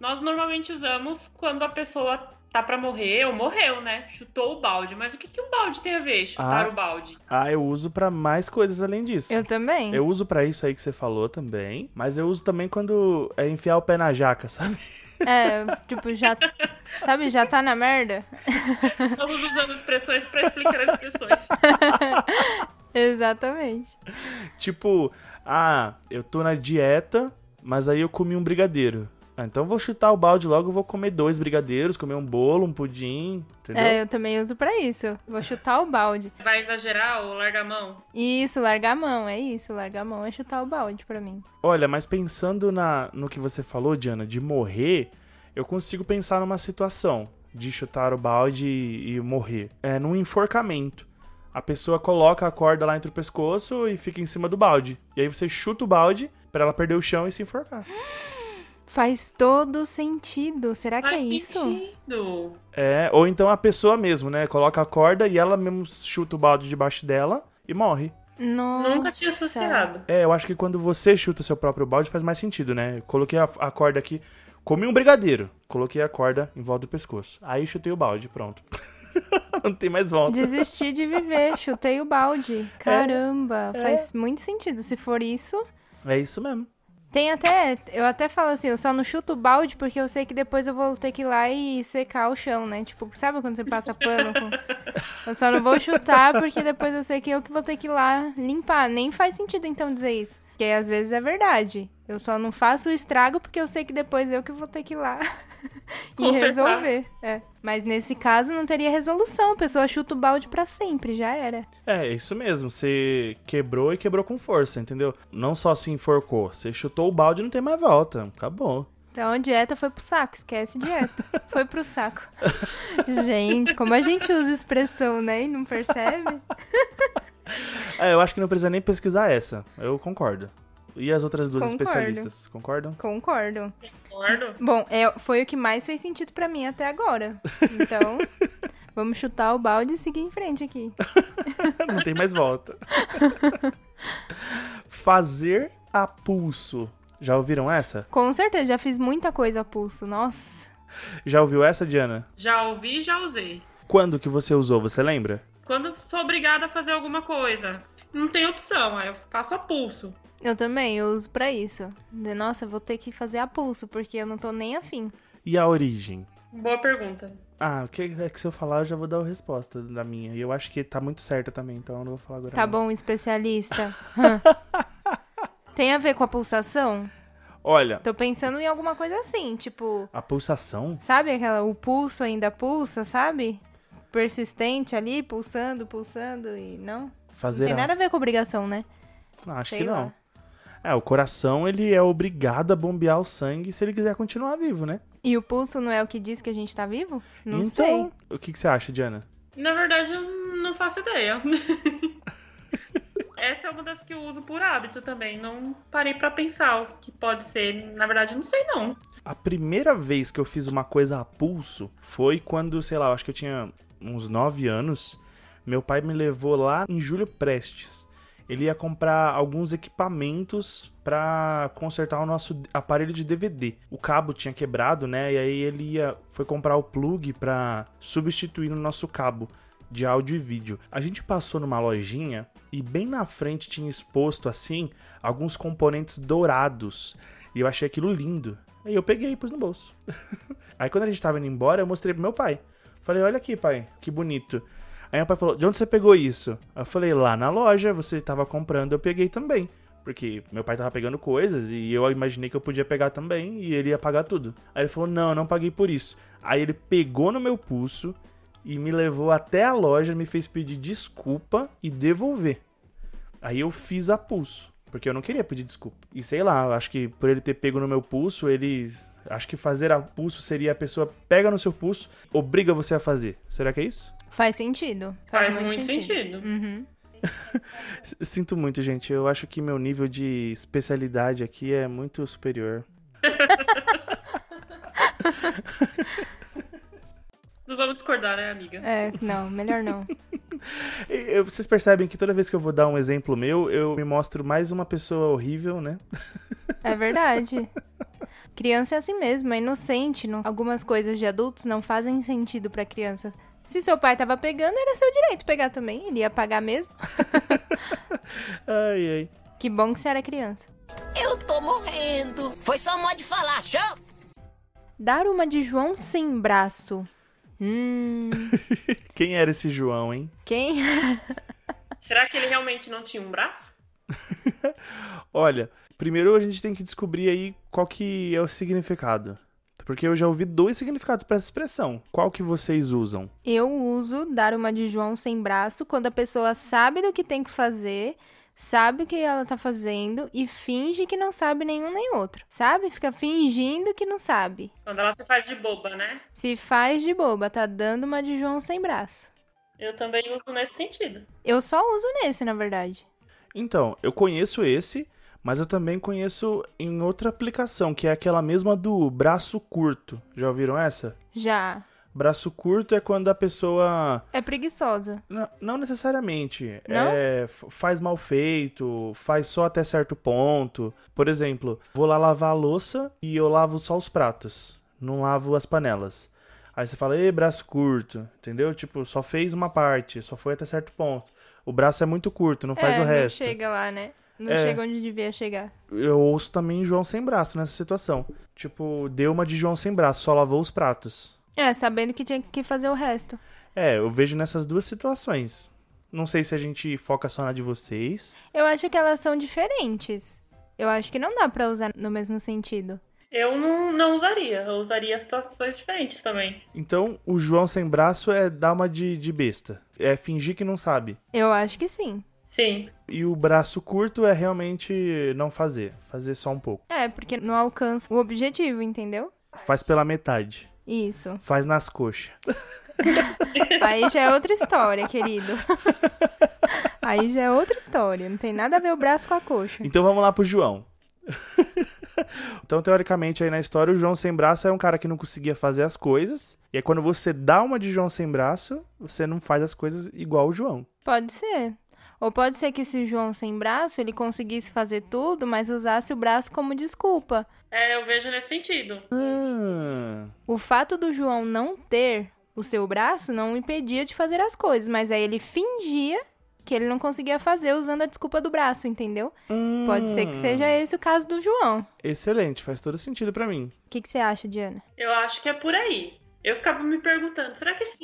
Nós normalmente usamos quando a pessoa tá pra morrer ou morreu, né? Chutou o balde. Mas o que, que um balde tem a ver? Chutar
Ah.
o balde.
Ah, eu uso pra mais coisas além disso.
Eu também.
Eu uso pra isso aí que você falou também, mas eu uso também quando é enfiar o pé na jaca, <laughs> sabe?
É, tipo, já Sabe, já tá na merda.
Estamos usando expressões pra explicar as expressões. <laughs>
Exatamente.
Tipo, ah, eu tô na dieta, mas aí eu comi um brigadeiro. Ah, então eu vou chutar o balde logo, vou comer dois brigadeiros, comer um bolo, um pudim, entendeu?
É, eu também uso pra isso. Vou chutar o balde.
Vai exagerar ou larga a mão?
Isso, largar a mão, é isso. Largar a mão é chutar o balde pra mim.
Olha, mas pensando na, no que você falou, Diana, de morrer, eu consigo pensar numa situação de chutar o balde e, e morrer. É num enforcamento. A pessoa coloca a corda lá entre o pescoço e fica em cima do balde. E aí você chuta o balde pra ela perder o chão e se enforcar.
Faz todo sentido. Será que é
Faz
isso?
sentido.
É, ou então a pessoa mesmo, né? Coloca a corda e ela mesmo chuta o balde debaixo dela e morre.
Nossa.
Nunca tinha associado.
É, eu acho que quando você chuta o seu próprio balde faz mais sentido, né? Coloquei a, a corda aqui, comi um brigadeiro, coloquei a corda em volta do pescoço. Aí chutei o balde, pronto. <laughs> <laughs> Não tem mais volta.
Desisti de viver, chutei o balde. Caramba, faz muito sentido. Se for isso,
É isso mesmo.
tem até. Eu até falo assim, eu só não chuto o balde porque eu sei que depois eu vou ter que ir lá e secar o chão, né? Tipo, sabe quando você passa pano? com- <laughs> Eu só não vou chutar porque depois eu sei que eu que vou ter que ir lá limpar. Nem faz sentido então dizer isso. Porque às vezes é verdade. Eu só não faço o estrago porque eu sei que depois eu que vou ter que ir lá <laughs> <laughs> e resolver. É. Mas nesse caso não teria resolução. A pessoa chuta o balde pra sempre, já era.
É, é isso mesmo. Você quebrou e quebrou com força, entendeu? Não só se enforcou. Você chutou o balde e não tem mais volta. Acabou.
Então a dieta foi pro saco, esquece dieta. <laughs> Foi pro saco. <laughs> Gente, como a gente usa expressão, né? E não percebe?
É, eu acho que não precisa nem pesquisar essa. Eu concordo. E as outras duas
Concordo.
especialistas, concordam?
Concordo.
Concordo.
Bom, é, foi o que mais fez sentido pra mim até agora. Então, <laughs> vamos chutar o balde e seguir em frente aqui. <laughs>
não tem mais volta. Fazer a pulso. Já ouviram essa?
Com certeza, já fiz muita coisa a pulso. Nossa.
Já ouviu essa, Diana?
Já ouvi e já usei.
Quando que você usou, você lembra?
Quando sou obrigada a fazer alguma coisa, não tem opção, aí eu faço a pulso.
Eu também, eu uso pra isso. Nossa, eu vou ter que fazer a pulso, porque eu não tô nem afim.
E a origem?
Boa pergunta.
Ah, o que é que se eu falar eu já vou dar a resposta da minha. E eu acho que tá muito certa também, então eu não vou falar agora.
Tá
não.
bom, especialista. <laughs> Tem a ver com a pulsação?
Olha,
Tô pensando em alguma coisa assim, tipo,
a pulsação.
sabe aquela o pulso ainda pulsa, sabe? Persistente ali, pulsando, pulsando e não. Não
Fazer.
tem
a-
nada a ver com obrigação, né?
Não, acho
Sei
que não. É, o coração ele é obrigado a bombear o sangue se ele quiser continuar vivo, né?
E o pulso não é o que diz que a gente tá vivo? Não
então,
sei.
o que, que você acha, Diana?
Na verdade, eu não faço ideia. <laughs> Essa é uma das que eu uso por hábito também. Não parei pra pensar o que pode ser. Na verdade, não sei não.
A primeira vez que eu fiz uma coisa a pulso foi quando, sei lá, eu acho que eu tinha uns 9 anos. Meu pai me levou lá em Júlio Prestes. Ele ia comprar alguns equipamentos pra consertar o nosso aparelho de DVD. O cabo tinha quebrado, né? E aí ele ia foi comprar o plug pra substituir o nosso cabo de áudio e vídeo. A gente passou numa lojinha e bem na frente tinha exposto assim alguns componentes dourados. E eu achei aquilo lindo. Aí eu peguei e pus no bolso. <laughs> Aí quando a gente tava indo embora, eu mostrei pro meu pai. Falei, olha aqui, pai, que bonito. Aí meu pai falou, de onde você pegou isso? Eu falei, lá na loja, você tava comprando, eu peguei também. Porque meu pai tava pegando coisas e eu imaginei que eu podia pegar também e ele ia pagar tudo. Aí ele falou, não, eu não paguei por isso. Aí ele pegou no meu pulso e me levou até a loja, me fez pedir desculpa e devolver. Aí eu fiz a pulso, porque eu não queria pedir desculpa. E sei lá, acho que por ele ter pego no meu pulso, ele. Acho que fazer a pulso seria a pessoa pega no seu pulso, obriga você a fazer. Será que é isso?
Faz sentido.
Faz, muito sentido.
Uhum. <laughs>
S- Sinto muito, gente. Eu acho que meu nível de especialidade aqui é muito superior. <laughs>
Não vamos discordar, né, amiga?
É, não, melhor não. <laughs>
Eu- vocês percebem que toda vez que eu vou dar um exemplo meu, eu me mostro mais uma pessoa horrível, né?
É verdade. Criança é assim mesmo, é inocente. Não... Algumas coisas de adultos não fazem sentido pra criança. Se seu pai tava pegando, era seu direito pegar também. Ele ia pagar mesmo. <laughs>
Ai, ai.
Que bom que você era criança.
Eu tô morrendo. Foi só modo de falar, show?
Dar uma de João sem braço. Hum. <laughs>
Quem era esse João, hein?
Quem? <laughs>
Será que ele realmente não tinha um braço?
Olha, primeiro a gente tem que descobrir aí qual que é o significado. Porque eu já ouvi dois significados para essa expressão. Qual que vocês usam?
Eu uso dar uma de João sem braço quando a pessoa sabe do que tem que fazer, sabe o que ela tá fazendo e finge que não sabe nenhum nem outro. Sabe? Fica fingindo que não sabe.
Quando ela se faz de boba, né?
Se faz de boba, tá dando uma de João sem braço.
Eu também uso nesse sentido.
Eu só uso nesse, na verdade.
Então, eu conheço esse, mas eu também conheço em outra aplicação, que é aquela mesma do braço curto. Já ouviram essa?
Já.
Braço curto é quando a pessoa.
É preguiçosa.
Não, não necessariamente.
Não?
É, faz mal feito, faz só até certo ponto. Por exemplo, vou lá lavar a louça e eu lavo só os pratos. Não lavo as panelas. Aí você fala, ei, braço curto, entendeu? Tipo, só fez uma parte, só foi até certo ponto. O braço é muito curto, não faz
é,
o resto.
não chega lá, né? Não
É.
chega onde devia chegar.
Eu ouço também João sem braço nessa situação. Tipo, deu uma de João sem braço, só lavou os pratos.
É, sabendo que tinha que fazer o resto.
É, eu vejo nessas duas situações. Não sei se a gente foca só na de vocês.
Eu acho que elas são diferentes. Eu acho que não dá pra usar no mesmo sentido.
Eu não, não usaria. Eu usaria situações diferentes também.
Então, o João sem braço é dar uma de, de besta. É fingir que não sabe.
Eu acho que sim.
Sim.
E o braço curto é realmente não fazer. Fazer só um pouco.
É, porque não alcança o objetivo, entendeu?
Faz pela metade.
Isso.
Faz nas coxas. <laughs>
Aí já é outra história, querido. <laughs> Aí já é outra história. Não tem nada a ver o braço com a coxa.
Então vamos lá pro João. <laughs> então, teoricamente, aí na história, o João sem braço é um cara que não conseguia fazer as coisas. E aí, quando você dá uma de João sem braço, você não faz as coisas igual o João.
Pode ser. Ou pode ser que esse João sem braço, ele conseguisse fazer tudo, mas usasse o braço como desculpa.
É, eu vejo nesse sentido.
Ah,
O fato do João não ter o seu braço não o impedia de fazer as coisas, mas aí ele fingia que ele não conseguia fazer usando a desculpa do braço, entendeu? Pode ser que seja esse o caso do João.
Excelente, faz todo sentido pra mim.
O que, que você acha, Diana?
Eu acho que é por aí. Eu ficava me perguntando, será que esse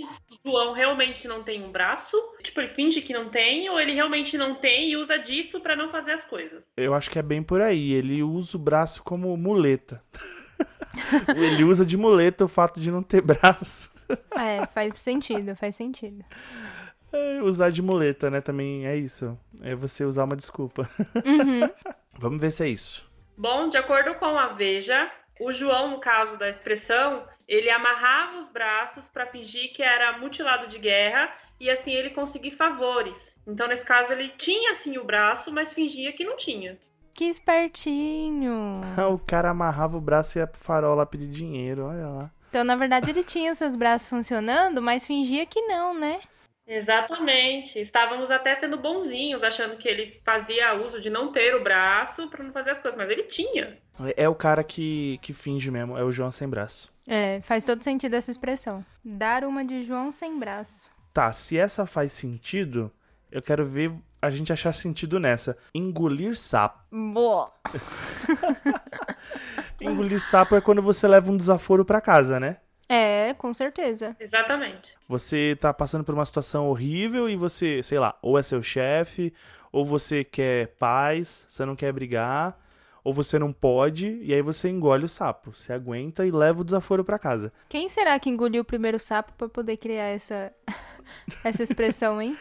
João realmente não tem um braço? Tipo, ele finge que não tem, ou ele realmente não tem e usa disso pra não fazer as coisas?
Eu acho que é bem por aí. Ele usa o braço como muleta. <laughs> ele usa de muleta o fato de não ter braço. <laughs>
É, faz sentido, faz sentido.
É, usar de muleta, né? Também é isso. É você usar uma desculpa. <laughs> Vamos ver se é isso.
Bom, de acordo com a Veja, o João, no caso da expressão, ele amarrava os braços pra fingir que era mutilado de guerra e assim ele conseguir favores. Então, nesse caso, ele tinha assim o braço, mas fingia que não tinha.
Que espertinho. <laughs>
o cara amarrava o braço e ia pro farol lá pedir dinheiro, olha lá.
Então, na verdade, ele tinha os seus braços funcionando, mas fingia que não, né?
Exatamente. Estávamos até sendo bonzinhos, achando que ele fazia uso de não ter o braço pra não fazer as coisas, mas ele tinha.
É o cara que, que finge mesmo, é o João sem braço.
É, faz todo sentido essa expressão. Dar uma de João sem braço.
Tá, se essa faz sentido, eu quero ver a gente achar sentido nessa. Engolir sapo.
Boa. <laughs>
Engolir sapo é quando você leva um desaforo pra casa, né?
É, com certeza.
Exatamente.
Você tá passando por uma situação horrível e você, sei lá, ou é seu chefe, ou você quer paz, você não quer brigar, ou você não pode, e aí você engole o sapo. Você aguenta e leva o desaforo pra casa.
Quem será que engoliu o primeiro sapo pra poder criar essa <laughs> essa expressão, hein?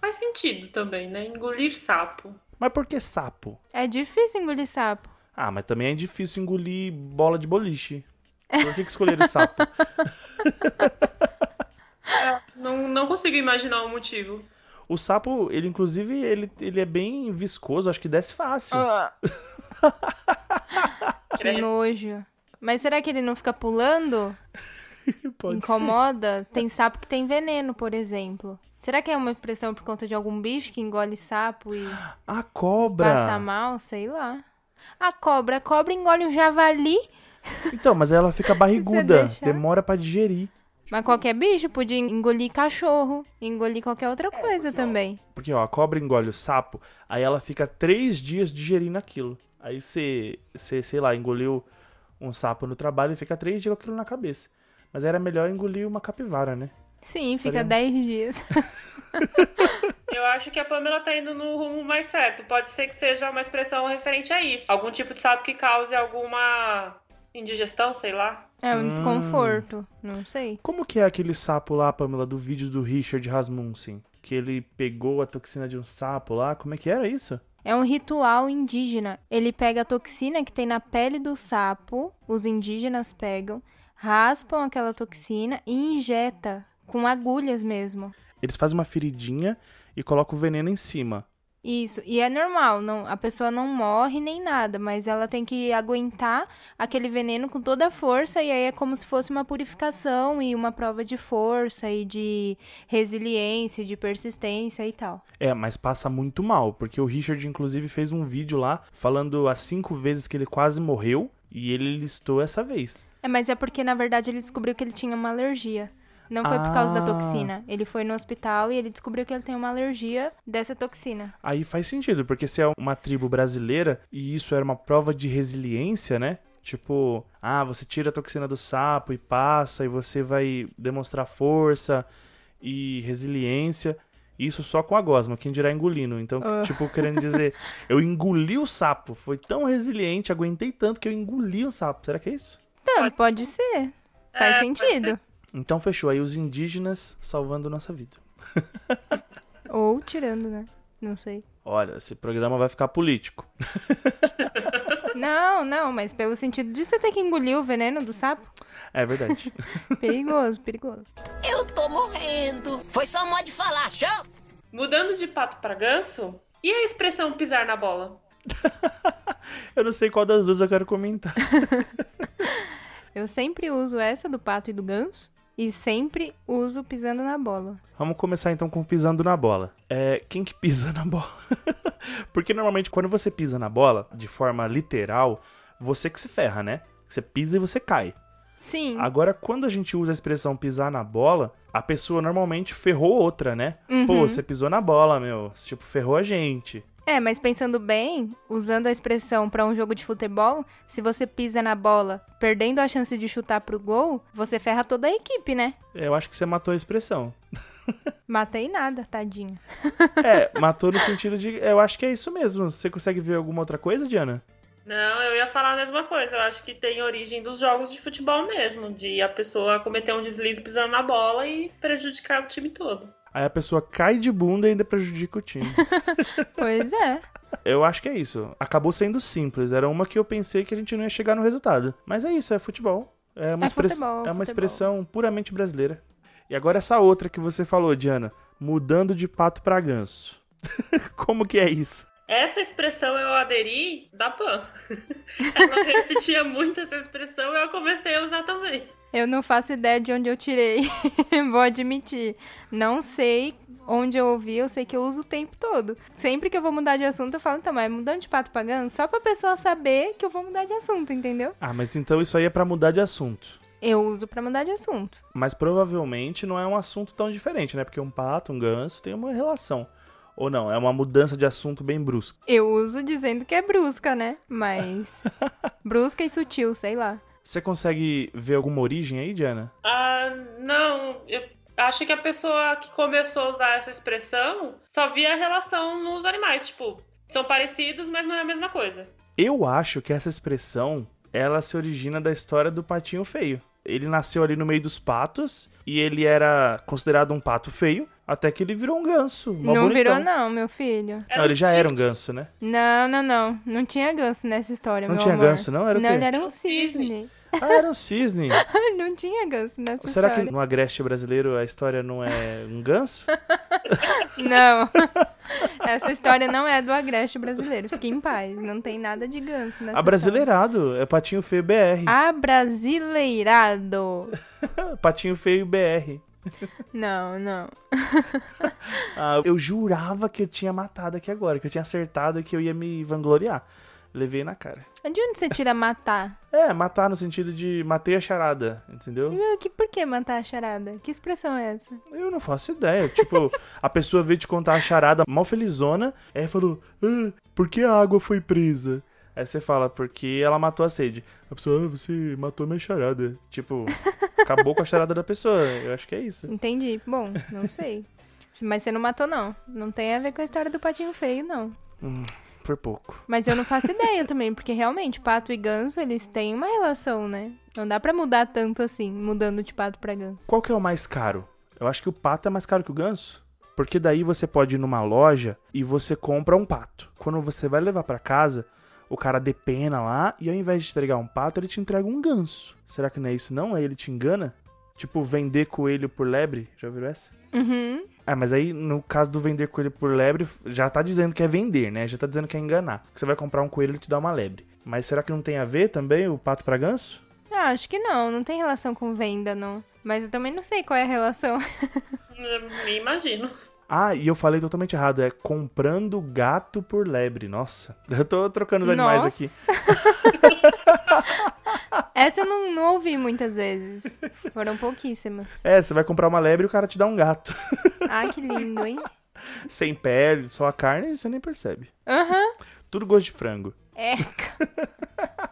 Faz sentido também, né? Engolir sapo.
Mas por que sapo?
É difícil engolir sapo.
Ah, mas também é difícil engolir bola de boliche. Por que, que escolheram sapo? <laughs>
Não, não consigo imaginar o motivo.
O sapo, ele inclusive, ele, ele é bem viscoso, acho que desce fácil. <laughs>
Que nojo. Mas será que ele não fica pulando? <laughs>
Pode
Incomoda? Tem sapo que tem veneno, por exemplo. Será que é uma expressão por conta de algum bicho que engole sapo e
ser. A cobra!
passa mal? Sei lá. A cobra. A cobra engole um javali.
Então, mas ela fica <laughs> barriguda, demora pra digerir.
Mas qualquer bicho podia engolir cachorro. Engolir qualquer outra coisa também.
Porque, ó, a cobra engole o sapo, aí ela fica três dias digerindo aquilo. Aí você, você sei lá, engoliu um sapo no trabalho e fica três dias com aquilo na cabeça. Mas era melhor engolir uma capivara, né?
Sim, fica
Faria-
10 dias. <laughs>
Eu acho que a Pamela tá indo no rumo mais certo. Pode ser que seja uma expressão referente a isso. Algum tipo de sapo que cause alguma indigestão, sei lá.
É um
Hum.
desconforto. Não sei.
Como que é aquele sapo lá, Pamela, do vídeo do Richard Rasmussen? Que ele pegou a toxina de um sapo lá? Como é que era isso?
É um ritual indígena. Ele pega a toxina que tem na pele do sapo, os indígenas pegam, raspam aquela toxina e injeta com agulhas mesmo.
Eles fazem uma feridinha e colocam o veneno em cima.
Isso, e é normal, não, a pessoa não morre nem nada, mas ela tem que aguentar aquele veneno com toda a força, e aí é como se fosse uma purificação e uma prova de força e de resiliência, de persistência e tal.
É, mas passa muito mal, porque o Richard, inclusive, fez um vídeo lá falando as cinco vezes que ele quase morreu e ele listou essa vez.
É, mas é porque na verdade ele descobriu que ele tinha uma alergia. Não foi por causa da
Ah.
toxina. Ele foi no hospital e ele descobriu que ele tem uma alergia dessa toxina.
Aí faz sentido, porque se é uma tribo brasileira e isso era uma prova de resiliência, né? Tipo, ah, você tira a toxina do sapo e passa, e você vai demonstrar força e resiliência. Isso só com a gosma, quem dirá engolindo. Então,
Ah.
tipo, querendo dizer, <laughs> eu engoli o sapo. Foi tão resiliente, aguentei tanto que eu engoli o sapo. Será que é isso?
Então,
Pode-
ser. Faz
É,
sentido.
Então fechou. Aí os indígenas salvando nossa vida.
Ou tirando, né? Não sei.
Olha, esse programa vai ficar político. <laughs>
Não, não, mas pelo sentido de você ter que engolir o veneno do sapo.
É verdade. <laughs>
Perigoso, perigoso.
Eu tô morrendo. Foi só um modo de falar, show?
Mudando de pato pra ganso, e a expressão pisar na bola? <laughs>
eu não sei qual das duas eu quero comentar.
Eu sempre uso essa do pato e do ganso. E sempre uso pisando na bola.
Vamos começar então com pisando na bola. É, quem que <laughs> pisa na bola? Porque normalmente quando você pisa na bola, de forma literal, você que se ferra, né? Você pisa e você cai.
Sim.
Agora, quando a gente usa a expressão pisar na bola, a pessoa normalmente ferrou outra, né? Pô,
Uhum.
você pisou na bola, meu. Tipo, ferrou a gente.
É, mas pensando bem, usando a expressão pra um jogo de futebol, se você pisa na bola, perdendo a chance de chutar pro gol, você ferra toda a equipe, né?
Eu acho que você matou a expressão. <laughs>
Matei nada, tadinha. <laughs>
É, matou no sentido de. Eu acho que é isso mesmo. Você consegue ver alguma outra coisa, Diana?
Não, eu ia falar a mesma coisa. Eu acho que tem origem dos jogos de futebol mesmo, de a pessoa cometer um deslize pisando na bola e prejudicar o time todo.
Aí a pessoa cai de bunda e ainda prejudica o time. <laughs>
Pois é.
Eu acho que é isso. Acabou sendo simples. Era uma que eu pensei que a gente não ia chegar no resultado. Mas é isso, é futebol. É uma,
É
express-
futebol,
é uma
futebol.
expressão puramente brasileira. E agora essa outra que você falou, Diana. Mudando de pato pra ganso. <laughs> Como que é isso?
Essa expressão eu aderi da Pan. Ela repetia muito essa expressão e eu comecei a usar também.
Eu não faço ideia de onde eu tirei. <laughs> Vou admitir. Não sei onde eu ouvi, eu sei que eu uso o tempo todo. Sempre que eu vou mudar de assunto, eu falo, então, mas mudando de pato pra ganso, só pra pessoa saber que eu vou mudar de assunto, entendeu?
Ah, mas então isso aí é pra mudar de assunto.
Eu uso pra mudar de assunto.
Mas provavelmente não é um assunto tão diferente, né? Porque um pato, um ganso tem uma relação. Ou não, é uma mudança de assunto bem brusca.
Eu uso dizendo que é brusca, né? Mas. <laughs> brusca e sutil, sei lá.
Você consegue ver alguma origem aí, Diana?
Ah, não, eu acho que a pessoa que começou a usar essa expressão só via a relação nos animais. Tipo, são parecidos, mas não é a mesma coisa.
Eu acho que essa expressão, ela se origina da história do patinho feio. Ele nasceu ali no meio dos patos e ele era considerado um pato feio, até que ele virou um ganso.
não
bonitão.
virou, não, meu filho.
Não, ele já era um ganso, né?
Não, não, não. Não tinha ganso nessa história,
Não
meu
tinha
amor.
ganso, não? Era o
Não,
quê?
ele era Um
cisne.
Ah, era um cisne. <laughs>
não tinha ganso nessa
Será que
história.
no agreste brasileiro a história não é um ganso? <laughs>
Não. <laughs> Essa história não é do agreste brasileiro. Fique em paz. Não tem nada de ganso nessa
A brasileirado, é patinho feio BR.
história. Abrasileirado.
Patinho feio BR.
Não, não.
Ah, eu jurava que eu tinha matado aqui agora, que eu tinha acertado e que eu ia me vangloriar. Levei na cara.
De onde você tira matar? <laughs>
É, matar no sentido de matei a charada, entendeu?
E, meu, que, por que matar a charada? Que expressão é essa?
Eu não faço ideia. Tipo, <laughs> a pessoa veio te contar a charada mal felizona, aí falou, ah, por que a água foi presa? Aí você fala, porque ela matou a sede. A pessoa, ah, você matou minha charada. Tipo, <laughs> acabou com a charada da pessoa. Eu acho que é isso.
Entendi. Bom, não sei. Mas você não matou, não. Não tem a ver com a história do patinho feio, não.
Hum, por pouco.
Mas eu não faço ideia também, porque realmente, pato e ganso, eles têm uma relação, né? Não dá pra mudar tanto assim, mudando de pato pra ganso.
Qual que é o mais caro? Eu acho que o pato é mais caro que o ganso. Porque daí você pode ir numa loja e você compra um pato. Quando você vai levar pra casa, o cara depena lá e ao invés de entregar um pato, ele te entrega um ganso. Será que não é isso não? Aí ele te engana? Tipo, vender coelho por lebre? Já ouviram essa?
Uhum.
Ah, mas aí no caso do vender coelho por lebre, já tá dizendo que é vender, né? Já tá dizendo que é enganar. Que você vai comprar um coelho e te dá uma lebre. Mas será que não tem a ver também o pato pra ganso?
Ah, acho que não, não tem relação com venda, não. Mas eu também não sei qual é a relação.
Me imagino.
Ah, e eu falei totalmente errado. É comprando gato por lebre. Nossa, <laughs> eu tô trocando os animais aqui. <laughs>
Essa eu não, não ouvi muitas vezes. Foram pouquíssimas.
É, você vai comprar uma lebre e o cara te dá um gato.
Ai, <laughs> que lindo, hein?
Sem pele, só a carne, você nem percebe.
Aham.
Tudo gosto de frango.
Eca. <laughs>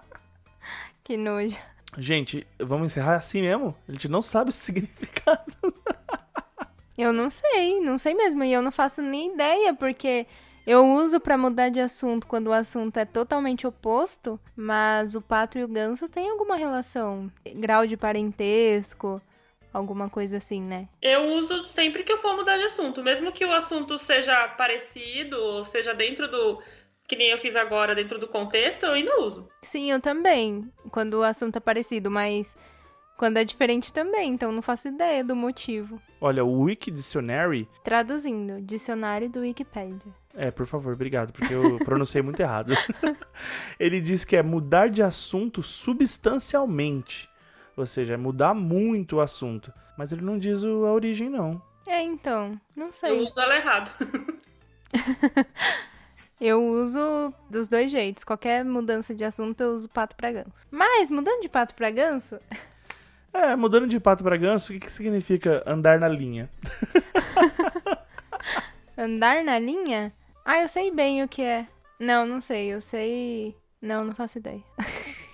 que nojo.
Gente, vamos encerrar assim mesmo? A gente não sabe o significado. <laughs>
Eu não sei, não sei mesmo. E eu não faço nem ideia, porque eu uso pra mudar de assunto quando o assunto é totalmente oposto, mas o pato e o ganso têm alguma relação. Grau de parentesco, alguma coisa assim, né?
Eu uso sempre que eu for mudar de assunto, mesmo que o assunto seja parecido, ou seja dentro do. Que nem eu fiz agora, dentro do contexto, eu ainda uso.
Sim, eu também, quando o assunto é parecido, mas quando é diferente também, então não faço ideia do motivo.
Olha, o Wiki Dictionary.
Traduzindo, dicionário do Wikipedia.
É, por favor, obrigado, porque eu <laughs> pronunciei muito errado. <laughs> Ele diz que é mudar de assunto substancialmente. Ou seja, é mudar muito o assunto. Mas ele não diz o- a origem, não.
É, então, não
Eu
sei.
uso ela errado. <laughs>
Eu uso dos dois jeitos. Qualquer mudança de assunto, eu uso pato pra ganso. Mas, mudando de pato pra ganso,
É, mudando de pato pra ganso, o que, que significa andar na linha? <laughs>
andar na linha? Ah, eu sei bem o que é. Não, não sei. Eu sei. Não, não faço ideia. <laughs>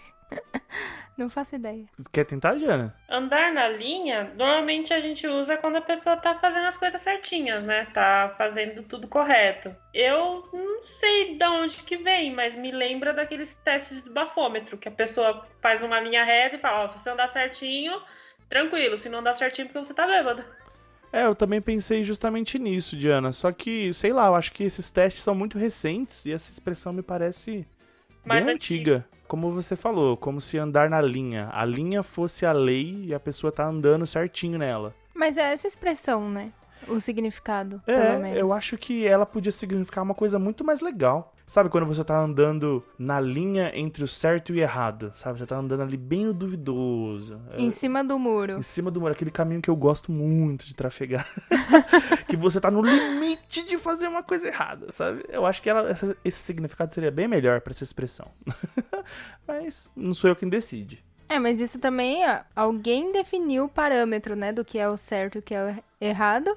não faço ideia.
Quer tentar, Diana?
Andar na linha, normalmente a gente usa quando a pessoa tá fazendo as coisas certinhas, né? Tá fazendo tudo correto. Eu não sei de onde que vem, mas me lembra daqueles testes do bafômetro, que a pessoa faz uma linha reta e fala, ó, se você andar certinho, tranquilo, se não andar certinho porque você tá bêbado.
É, eu também pensei justamente nisso, Diana. Só que, sei lá, eu acho que esses testes são muito recentes e essa expressão me parece
Mais
bem antiga. Como você falou, como se andar na linha. A linha fosse a lei e a pessoa tá andando certinho nela.
Mas é essa expressão, né? O significado, pelo
É,
menos.
eu acho que ela podia significar uma coisa muito mais legal. Sabe quando você tá andando na linha entre o certo e o errado? Sabe? Você tá andando ali bem no duvidoso. É,
Em cima do muro.
Em cima do muro, aquele caminho que eu gosto muito de trafegar. <laughs> que você tá no limite de fazer uma coisa errada, sabe? Eu acho que ela, essa- esse significado seria bem melhor pra essa expressão. <laughs> Mas não sou eu quem decide.
É, mas isso também, ó, alguém definiu o parâmetro, né, do que é o certo e o que é o errado.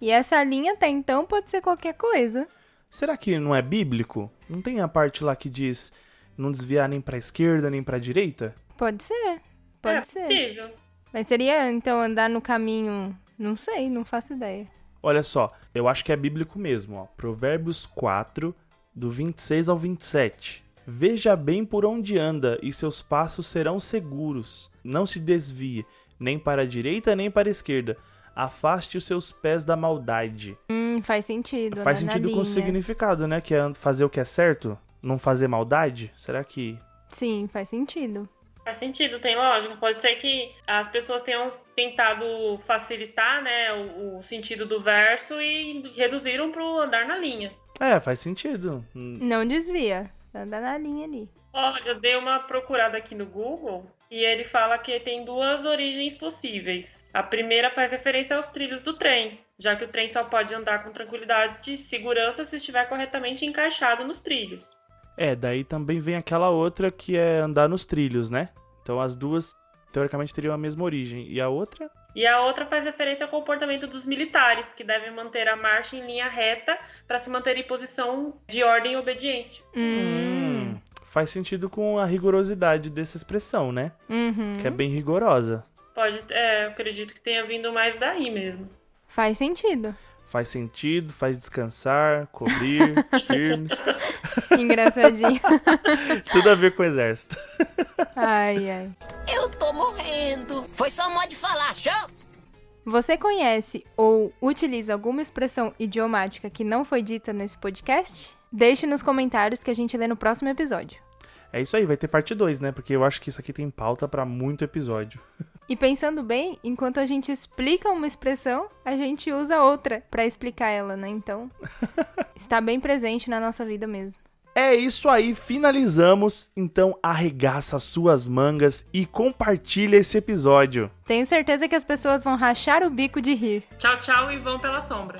E essa linha até então pode ser qualquer coisa.
Será que não é bíblico? Não tem a parte lá que diz não desviar nem pra esquerda nem pra direita?
Pode ser. Pode
é
ser.
possível.
Mas seria então andar no caminho. Não sei, não faço ideia.
Olha só, eu acho que é bíblico mesmo, ó. Provérbios 4, do 26 ao 27. Veja bem por onde anda, e seus passos serão seguros. Não se desvie, nem para a direita nem para a esquerda. Afaste os seus pés da maldade.
Hum, faz sentido.
Faz
na
sentido com o
linha.
significado, né? Que é fazer o que é certo, não fazer maldade. Será que.
Sim, faz sentido.
Faz sentido, tem lógica. Pode ser que as pessoas tenham tentado facilitar, né, o, o sentido do verso e reduziram pro andar na linha.
É, faz sentido. Hum,
Não desvia. Anda na linha ali.
Olha, eu dei uma procurada aqui no Google e ele fala que tem duas origens possíveis. A primeira faz referência aos trilhos do trem, já que o trem só pode andar com tranquilidade e segurança se estiver corretamente encaixado nos trilhos.
É, daí também vem aquela outra que é andar nos trilhos, né? Então as duas, teoricamente, teriam a mesma origem. E a outra?
E a outra faz referência ao comportamento dos militares, que devem manter a marcha em linha reta para se manter em posição de ordem e obediência.
Hum.
faz sentido com a rigorosidade dessa expressão, né?
Uhum.
Que é bem rigorosa.
Pode, é, eu acredito que tenha vindo mais daí mesmo.
Faz sentido.
Faz sentido, faz descansar, cobrir, <laughs> firmes.
Engraçadinho. <laughs>
Tudo a ver com o exército.
ai, ai.
Eu tô morrendo. Foi só modo de falar, show?
Você conhece ou utiliza alguma expressão idiomática que não foi dita nesse podcast? Deixe nos comentários que a gente lê no próximo episódio.
É isso aí, vai ter parte 2, né? Porque eu acho que isso aqui tem pauta pra muito episódio. <laughs>
E pensando bem, enquanto a gente explica uma expressão, a gente usa outra pra explicar ela, né? Então, <laughs> está bem presente na nossa vida mesmo.
É isso aí, finalizamos. Então arregaça suas mangas e compartilha esse episódio.
Tenho certeza que as pessoas vão rachar o bico de rir.
Tchau, tchau e vão pela sombra.